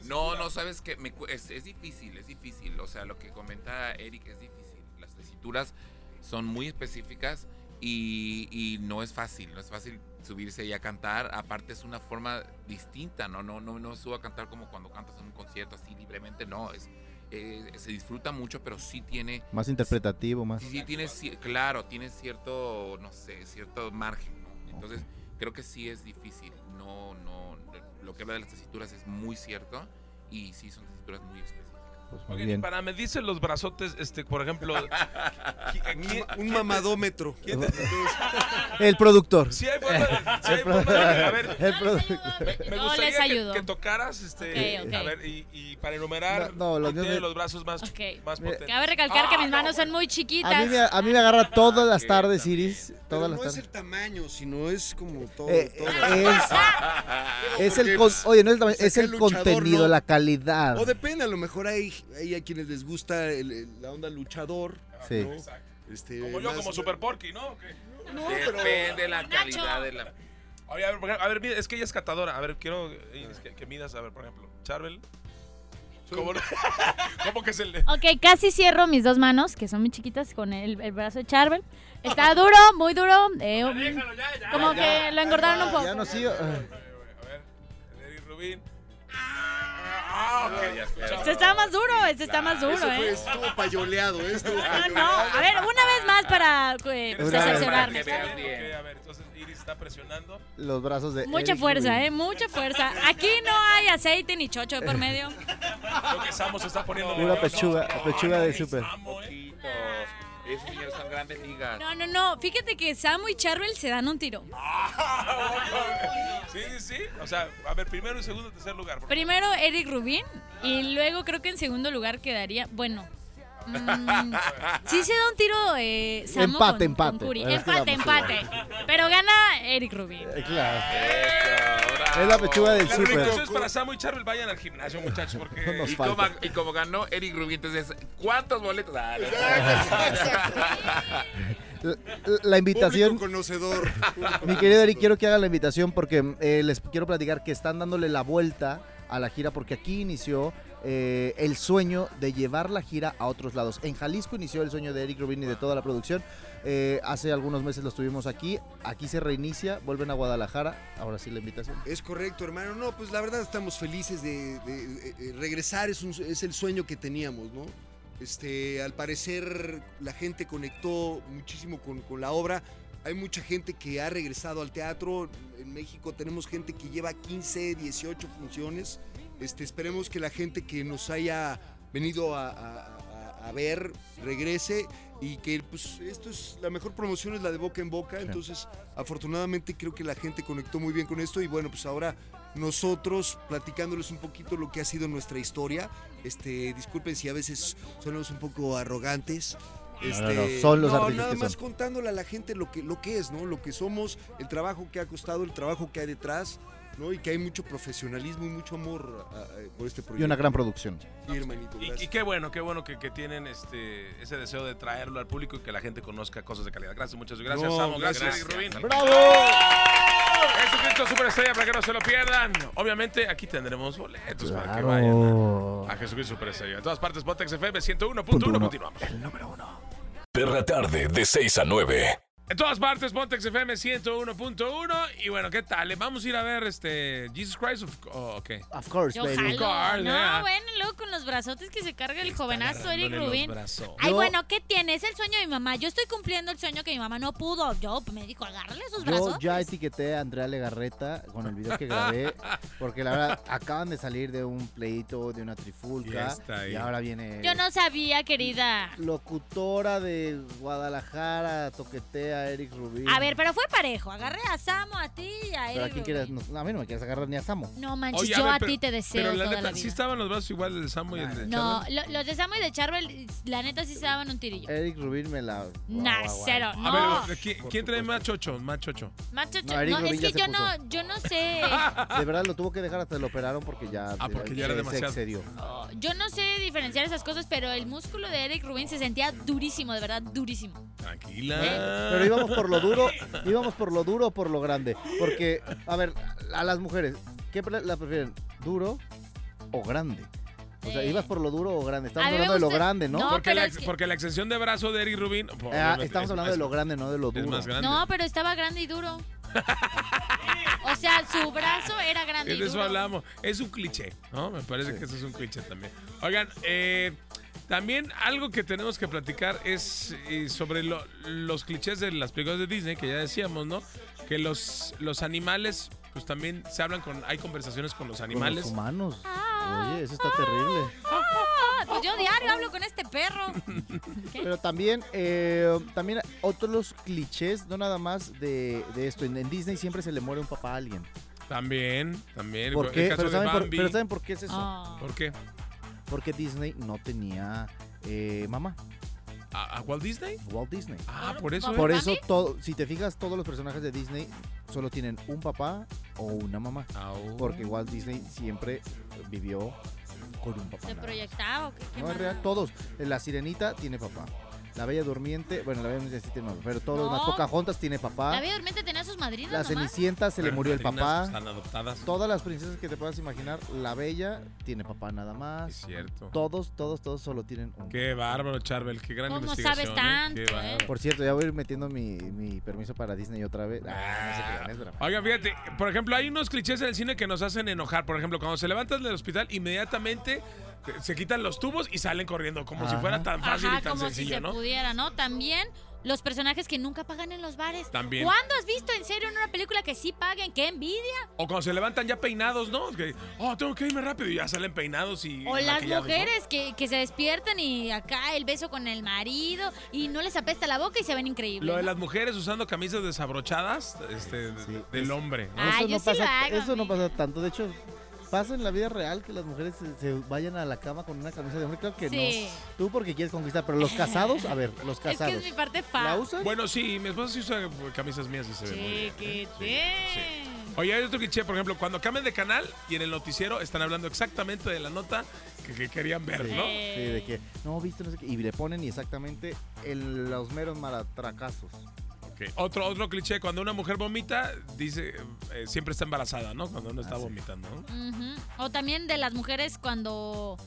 Speaker 5: No, no, sabes que me cu- es, es difícil, es difícil. O sea, lo que comenta Eric es difícil. Las tesituras son muy específicas y, y no es fácil, no es fácil subirse y a cantar. Aparte es una forma distinta, ¿no? No, no, no subo a cantar como cuando cantas en un concierto así libremente, no. Es, eh, se disfruta mucho, pero sí tiene
Speaker 2: Más interpretativo, más.
Speaker 5: Sí, sí, tienes, ci- claro, tienes cierto, no sé, cierto margen, ¿no? Entonces, creo que sí es difícil. No, no, lo que habla de las tesituras es muy cierto y sí son tesituras muy específicas.
Speaker 2: Pues muy bien.
Speaker 1: para medirse los brazotes, este, por ejemplo... [LAUGHS] ¿qui-
Speaker 6: Un,
Speaker 1: quién-
Speaker 6: un
Speaker 1: quién te-
Speaker 6: mamadómetro. [LAUGHS]
Speaker 2: El productor.
Speaker 1: Sí hay forma, [LAUGHS] sí hay forma de- a ver,
Speaker 2: el
Speaker 1: me
Speaker 4: Yo
Speaker 1: gustaría
Speaker 4: les
Speaker 1: que,
Speaker 4: ayudo.
Speaker 1: que tocaras, este,
Speaker 4: Ok, ok.
Speaker 1: a ver, y, y para enumerar,
Speaker 2: No, no, los míos
Speaker 1: tiene
Speaker 2: me-
Speaker 1: los brazos más,
Speaker 4: Ok.
Speaker 1: más
Speaker 2: Mira,
Speaker 1: potentes.
Speaker 4: Cabe recalcar que mis manos son muy
Speaker 2: A
Speaker 4: chiquitas.
Speaker 2: mí, me, a mí me agarra todas las tardes,
Speaker 5: también.
Speaker 2: Iris.
Speaker 6: Pero
Speaker 2: Todas las
Speaker 6: no es
Speaker 2: tardes.
Speaker 6: el tamaño, sino es como todo.
Speaker 2: Eh,
Speaker 6: todo.
Speaker 2: es, es el con- oye, no es el tamaño, es el
Speaker 6: el luchador,
Speaker 2: contenido,
Speaker 6: ¿no?
Speaker 2: la calidad.
Speaker 6: O depende, a lo mejor hay, hay a quienes les gusta el- el- la onda luchador.
Speaker 2: Sí.
Speaker 6: ¿no? Este,
Speaker 1: Como yo,
Speaker 6: más-
Speaker 1: como Super Porky, ¿no?
Speaker 6: No, pero-
Speaker 5: Depende de la calidad de la...
Speaker 1: Oye, a ver, a ver, es que ella es catadora. A ver, quiero que, que midas, a ver, por ejemplo, Charbel. ¿Cómo, no? ¿Cómo que es el de-
Speaker 4: Ok, casi cierro mis dos manos, que son muy chiquitas, con el, el brazo de Charbel. Está duro, muy duro. eh, como que lo engordaron un poco.
Speaker 2: Ya no sigo.
Speaker 1: A ver, Rubín. Ah, está.
Speaker 4: Este está más duro, este está más duro,
Speaker 6: fue,
Speaker 4: ¿eh?
Speaker 6: estuvo payoleado, ¿eh? Estuvo
Speaker 4: No, [LAUGHS]
Speaker 6: payoleado.
Speaker 4: no. A ver, una vez más para eh,
Speaker 1: ¿Quieres
Speaker 2: Una
Speaker 4: decepcionarme.
Speaker 1: que
Speaker 5: vean
Speaker 1: Ok,
Speaker 5: bien?
Speaker 1: a ver, entonces Iris está presionando.
Speaker 2: Los brazos de.
Speaker 4: Mucha
Speaker 2: Eric
Speaker 4: fuerza,
Speaker 2: Rubin.
Speaker 4: ¿eh? Mucha fuerza. Aquí no hay aceite ni chocho de por medio.
Speaker 1: Creo que Samo se está poniendo nervioso.
Speaker 2: pechuga, pechuga de súper.
Speaker 1: ¿eh?
Speaker 5: Poquitos. Esos señores son grandes ligas.
Speaker 4: No, no, no. Fíjate que Samu y Charbel se dan un tiro.
Speaker 1: Sí, sí, sí. O sea, a ver, primero y segundo, tercer lugar. por favor.
Speaker 4: Primero Eric Rubin y luego creo que en segundo lugar quedaría, bueno. mm, [LAUGHS] sí se da un tiro eh, Samo
Speaker 2: Empate,
Speaker 4: con-
Speaker 2: empate. Es que
Speaker 4: Empate,
Speaker 2: vamos,
Speaker 4: empate. Pero gana Eric Rubin.
Speaker 2: Eh, Claro.
Speaker 5: Eso, bravo.
Speaker 2: Es la pechuga del
Speaker 1: La
Speaker 2: súper.
Speaker 1: recomendación es para Samo y Charbel, vayan al gimnasio, muchachos, [LAUGHS] porque...
Speaker 2: Nos
Speaker 5: Y
Speaker 2: falta.
Speaker 5: como, y como ganó Eric Rubin, entonces, ¿cuántos boletos? Ah, no.
Speaker 2: La, [LAUGHS] la invitación.
Speaker 6: Público conocedor.
Speaker 2: Mi querido Eric, quiero que haga la invitación porque eh, les quiero platicar que están dándole la vuelta a la gira porque aquí inició eh, el sueño de llevar la gira a otros lados. En Jalisco inició el sueño de Eric Rubin y de toda la producción. Eh, hace algunos meses lo estuvimos aquí. Aquí se reinicia, vuelven a Guadalajara. Ahora sí la invitación.
Speaker 6: Es correcto, hermano. No, pues la verdad estamos felices de, regresar. Es, el sueño que teníamos, ¿no? Este, al parecer la gente conectó muchísimo con, la obra. Hay mucha gente que ha regresado al teatro. En México tenemos gente que lleva 15, 18 funciones. Este, esperemos que la gente que nos haya venido a- a ver regrese y que pues esto es la mejor promoción es la de boca en boca. Entonces, afortunadamente creo que la gente conectó muy bien con esto y bueno, pues ahora nosotros platicándoles un poquito lo que ha sido nuestra historia. Este, disculpen si a veces sonamos un poco arrogantes. Este,
Speaker 2: no, no, son los artistas
Speaker 6: nada
Speaker 2: que
Speaker 6: más
Speaker 2: son.
Speaker 6: contándole a la gente lo que, lo que es, ¿no? Lo que somos, el trabajo que ha costado, el trabajo que hay detrás. ¿No? Y que hay mucho profesionalismo y mucho amor a- a- por este proyecto.
Speaker 2: Y una gran producción.
Speaker 6: Sí, hermanito,
Speaker 1: Y, qué bueno, qué bueno que, que tienen este ese deseo de traerlo al público y que la gente conozca cosas de calidad. Gracias, muchas gracias,
Speaker 6: No,
Speaker 1: Samo. Gracias,
Speaker 6: gracias.
Speaker 1: Rubin.
Speaker 2: ¡Bravo!
Speaker 1: Jesucristo Superestrella para que no se lo pierdan. Obviamente, aquí tendremos boletos para que vayan a, a Jesucristo Superestrella. En todas partes, Pontex FM 101.1. Continuamos.
Speaker 7: Perra tarde de 6 a 9.
Speaker 1: En todas partes, Pontex FM 101.1. Y bueno, ¿qué tal? ¿Vamos a ir a ver este Jesus Christ of, o qué?
Speaker 2: Of course,
Speaker 4: Yo
Speaker 2: baby.
Speaker 4: jalo.
Speaker 1: Car,
Speaker 4: No,
Speaker 1: yeah.
Speaker 4: bueno, luego con los brazotes que se carga el jovenazo Eric Rubin. Ay,
Speaker 2: Yo-
Speaker 4: bueno, ¿qué tiene? Es el sueño de mi mamá. Yo estoy cumpliendo el sueño que mi mamá no pudo. Yo me dijo, agárrale esos
Speaker 2: Yo
Speaker 4: brazos.
Speaker 2: ya etiqueté a Andrea Legarreta con el video que [LAUGHS] grabé, porque la verdad acaban de salir de un pleito, de una
Speaker 1: Y
Speaker 2: trifulca,
Speaker 1: está ahí.
Speaker 2: y ahora viene
Speaker 4: Yo no sabía, querida.
Speaker 2: locutora de Guadalajara, toquetea a Eric Rubin.
Speaker 4: A ver, pero fue parejo. Agarré a Samo, a ti y a
Speaker 2: Pero a
Speaker 4: Eric
Speaker 2: quién quieres, no, a mí no me quieres agarrar ni a Samo.
Speaker 4: No manches,
Speaker 1: Oye,
Speaker 4: yo
Speaker 1: ver,
Speaker 4: a
Speaker 1: pero-
Speaker 4: ti te deseo
Speaker 1: Pero la
Speaker 4: toda
Speaker 1: neta,
Speaker 4: la vida.
Speaker 1: sí estaban los brazos igual del Samo y el de
Speaker 4: No, lo- los de Samo y de Charbel, la neta sí se daban un tirillo.
Speaker 2: Eric Rubin me la.
Speaker 4: Nah,
Speaker 2: guau, guau,
Speaker 4: cero.
Speaker 2: guau.
Speaker 4: No.
Speaker 1: A ver, ¿quién, trae más chocho? Más chocho.
Speaker 2: No, Eric
Speaker 4: no, es
Speaker 2: ya
Speaker 4: que
Speaker 2: se
Speaker 4: yo
Speaker 2: puso.
Speaker 4: no, yo no [LAUGHS] sé.
Speaker 2: De verdad lo tuvo que dejar hasta lo operaron porque ya,
Speaker 1: Ah, porque ya era demasiado.
Speaker 4: Oh, Yo no sé diferenciar esas cosas, pero el músculo de Eric Rubin se sentía durísimo, de verdad, durísimo.
Speaker 1: Tranquila.
Speaker 2: Pero íbamos por lo duro, íbamos por lo duro o por lo grande. Porque, a ver, a las mujeres, ¿qué pre- la prefieren? ¿Duro o grande? O sea,
Speaker 4: Eh.
Speaker 2: ¿ibas por lo duro o grande? Estamos hablando de lo grande, ¿no?
Speaker 4: No,
Speaker 1: porque, la,
Speaker 4: es que-
Speaker 1: porque la extensión de brazo de Eric Rubin. pues,
Speaker 2: Ah, estamos
Speaker 1: es
Speaker 2: hablando de lo grande, no de lo
Speaker 1: Es
Speaker 2: duro.
Speaker 1: más grande.
Speaker 4: No, pero estaba grande y duro. O sea, su brazo era grande y
Speaker 1: de eso
Speaker 4: duro.
Speaker 1: hablamos. Es un cliché, ¿no? Me parece que eso es un cliché también. Oigan, eh, también algo que tenemos que platicar es eh, sobre lo- los clichés de las películas de Disney, que ya decíamos, ¿no? Que los, los animales, pues también se hablan con, hay conversaciones con los
Speaker 2: Con
Speaker 1: animales.
Speaker 2: los humanos.
Speaker 4: Ah.
Speaker 2: Oye, eso está terrible.
Speaker 4: Ah, pues yo diario hablo con este perro. [LAUGHS] ¿Qué?
Speaker 2: Pero también, eh, también otros clichés, no nada más de, de esto. En, en Disney siempre se le muere un papá a alguien.
Speaker 1: También, también.
Speaker 2: ¿Por
Speaker 1: el
Speaker 2: qué?
Speaker 1: caso
Speaker 2: Pero
Speaker 1: de
Speaker 2: ¿saben por,
Speaker 1: Bambi.
Speaker 2: pero ¿saben por qué es eso?
Speaker 4: Ah.
Speaker 1: ¿Por qué?
Speaker 2: Porque Disney no tenía eh, mamá.
Speaker 1: ¿A, a Walt Disney?
Speaker 2: Walt Disney.
Speaker 1: Ah, por eso.
Speaker 4: ¿Por
Speaker 2: Por eso, todo, si te fijas, todos los personajes de Disney solo tienen un papá o una mamá.
Speaker 1: Ah, oh.
Speaker 2: Porque Walt Disney siempre vivió con un papá.
Speaker 4: ¿Se proyectaba o qué? qué
Speaker 2: No, es
Speaker 4: mal?
Speaker 2: real, todos. La Sirenita tiene papá. La Bella Durmiente, bueno, la Bella Durmiente sí tiene papá, pero todos los
Speaker 4: No.
Speaker 2: demás. Pocahontas tiene papá.
Speaker 4: La Bella Durmiente tenía sus madrinas
Speaker 2: La
Speaker 4: nomás.
Speaker 2: Cenicienta se le
Speaker 1: Pero
Speaker 2: murió el
Speaker 1: madrinas
Speaker 2: papá.
Speaker 1: Están adoptadas.
Speaker 2: Todas las princesas que te puedas imaginar, la Bella tiene papá nada
Speaker 1: Es
Speaker 2: más.
Speaker 1: cierto.
Speaker 2: Todos, todos, todos solo tienen un.
Speaker 1: Qué bárbaro, Charbel. Qué gran
Speaker 4: ¿Cómo
Speaker 1: investigación.
Speaker 4: sabes
Speaker 1: ¿eh?
Speaker 4: tanto,
Speaker 1: Qué
Speaker 4: eh?
Speaker 1: bárbaro.
Speaker 2: Por cierto, ya voy a ir metiendo mi, mi permiso para Disney otra vez. Ah, no se crean, es broma.
Speaker 1: Oigan, fíjate, por ejemplo, hay unos clichés en el cine que nos hacen enojar. Por ejemplo, cuando se levantan del hospital, inmediatamente se quitan los tubos y salen corriendo, como si
Speaker 2: Ajá.
Speaker 1: fuera tan fácil
Speaker 4: Ajá,
Speaker 1: y tan
Speaker 4: como si
Speaker 1: sencillo,
Speaker 4: se
Speaker 1: ¿no?
Speaker 4: Pudiera, ¿no? También los personajes que nunca pagan en los bares.
Speaker 1: También.
Speaker 4: ¿Cuándo has visto en serio en una película que sí paguen? ¡Qué envidia!
Speaker 1: O cuando se levantan ya peinados, ¿no? Que, oh, tengo que irme rápido y ya salen peinados y.
Speaker 4: O las mujeres que, que se despiertan y acá el beso con el marido y no les apesta la boca y se ven increíbles.
Speaker 1: Lo de
Speaker 4: ¿no?
Speaker 1: las mujeres usando camisas desabrochadas este,
Speaker 2: Sí.
Speaker 1: del hombre, ¿no?
Speaker 4: Ah,
Speaker 2: eso
Speaker 4: yo
Speaker 2: no
Speaker 4: sí
Speaker 2: pasa,
Speaker 4: lo hago,
Speaker 2: eso no pasa tanto. De hecho, pasa en la vida real que las mujeres se, se vayan a la cama con una camisa de hombre. Claro que
Speaker 4: Sí.
Speaker 2: no. Tú porque quieres conquistar, pero los casados, a ver, los [LAUGHS]
Speaker 4: Es que
Speaker 2: casados.
Speaker 4: es mi parte
Speaker 2: ¿La usan?
Speaker 1: Bueno, sí, mi esposa sí usa camisas mías y se ve muy bien. ¿eh?
Speaker 4: Chiquitín.
Speaker 1: Oye, hay otro cliché, por ejemplo, cuando cambian de canal y en el noticiero están hablando exactamente de la nota que, que querían ver,
Speaker 2: Sí.
Speaker 1: ¿no?
Speaker 2: Sí, de que, no, viste, no sé qué. Y le ponen y exactamente el- los meros malatracazos.
Speaker 1: Otro, otro cliché, cuando una mujer vomita, dice, eh, siempre está embarazada, ¿no? Cuando uno está
Speaker 2: Ah, sí.
Speaker 1: vomitando.
Speaker 4: O también de las mujeres cuando...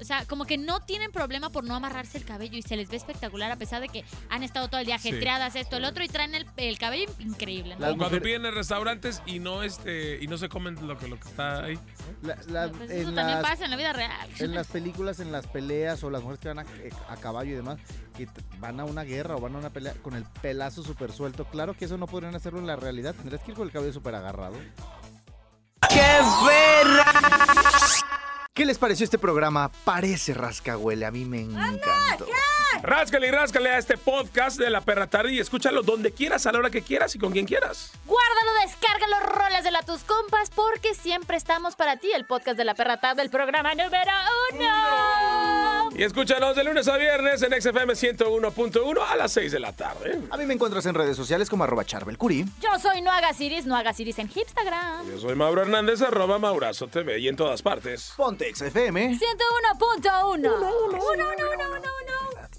Speaker 4: O sea, como que no tienen problema por no amarrarse el cabello y se les ve espectacular a pesar de que han estado todo el día
Speaker 1: Sí.
Speaker 4: ajetreadas, esto, el otro, y traen el, el cabello increíble,
Speaker 1: O cuando piden en restaurantes y no este y no se comen lo que, lo que está ahí.
Speaker 2: La- la-
Speaker 4: Pues eso
Speaker 2: en,
Speaker 4: también
Speaker 2: las,
Speaker 4: pasa en la vida real.
Speaker 2: en las películas, en las peleas o las mujeres que van a, eh, a caballo y demás, que van a una guerra o van a una pelea con el pelazo súper suelto. Claro que eso no podrían hacerlo en la realidad. Tendrías que ir con el cabello súper agarrado. ¿Qué les pareció este programa? Parece rascahuele, a mí me encantó.
Speaker 1: Ráscale y ráscale a este podcast de La Perra Tarde y escúchalo donde quieras, a la hora que quieras y con quien quieras.
Speaker 4: Guárdalo, descárgalo, rolas de la tus compas, porque siempre estamos para ti, el podcast de La Perra Tarde, el programa número uno.
Speaker 1: Y escúchanos de lunes a viernes en XFM 101.1 a las 6 de la tarde.
Speaker 2: A mí me encuentras en redes sociales como arroba charbelcuri.
Speaker 4: Yo soy No Hagas en Instagram.
Speaker 1: Yo soy Mauro Hernández, arroba Maurazo TV y en todas partes.
Speaker 2: Ponte XFM
Speaker 4: 101.1. 1, 1, 1, 1, 1, 1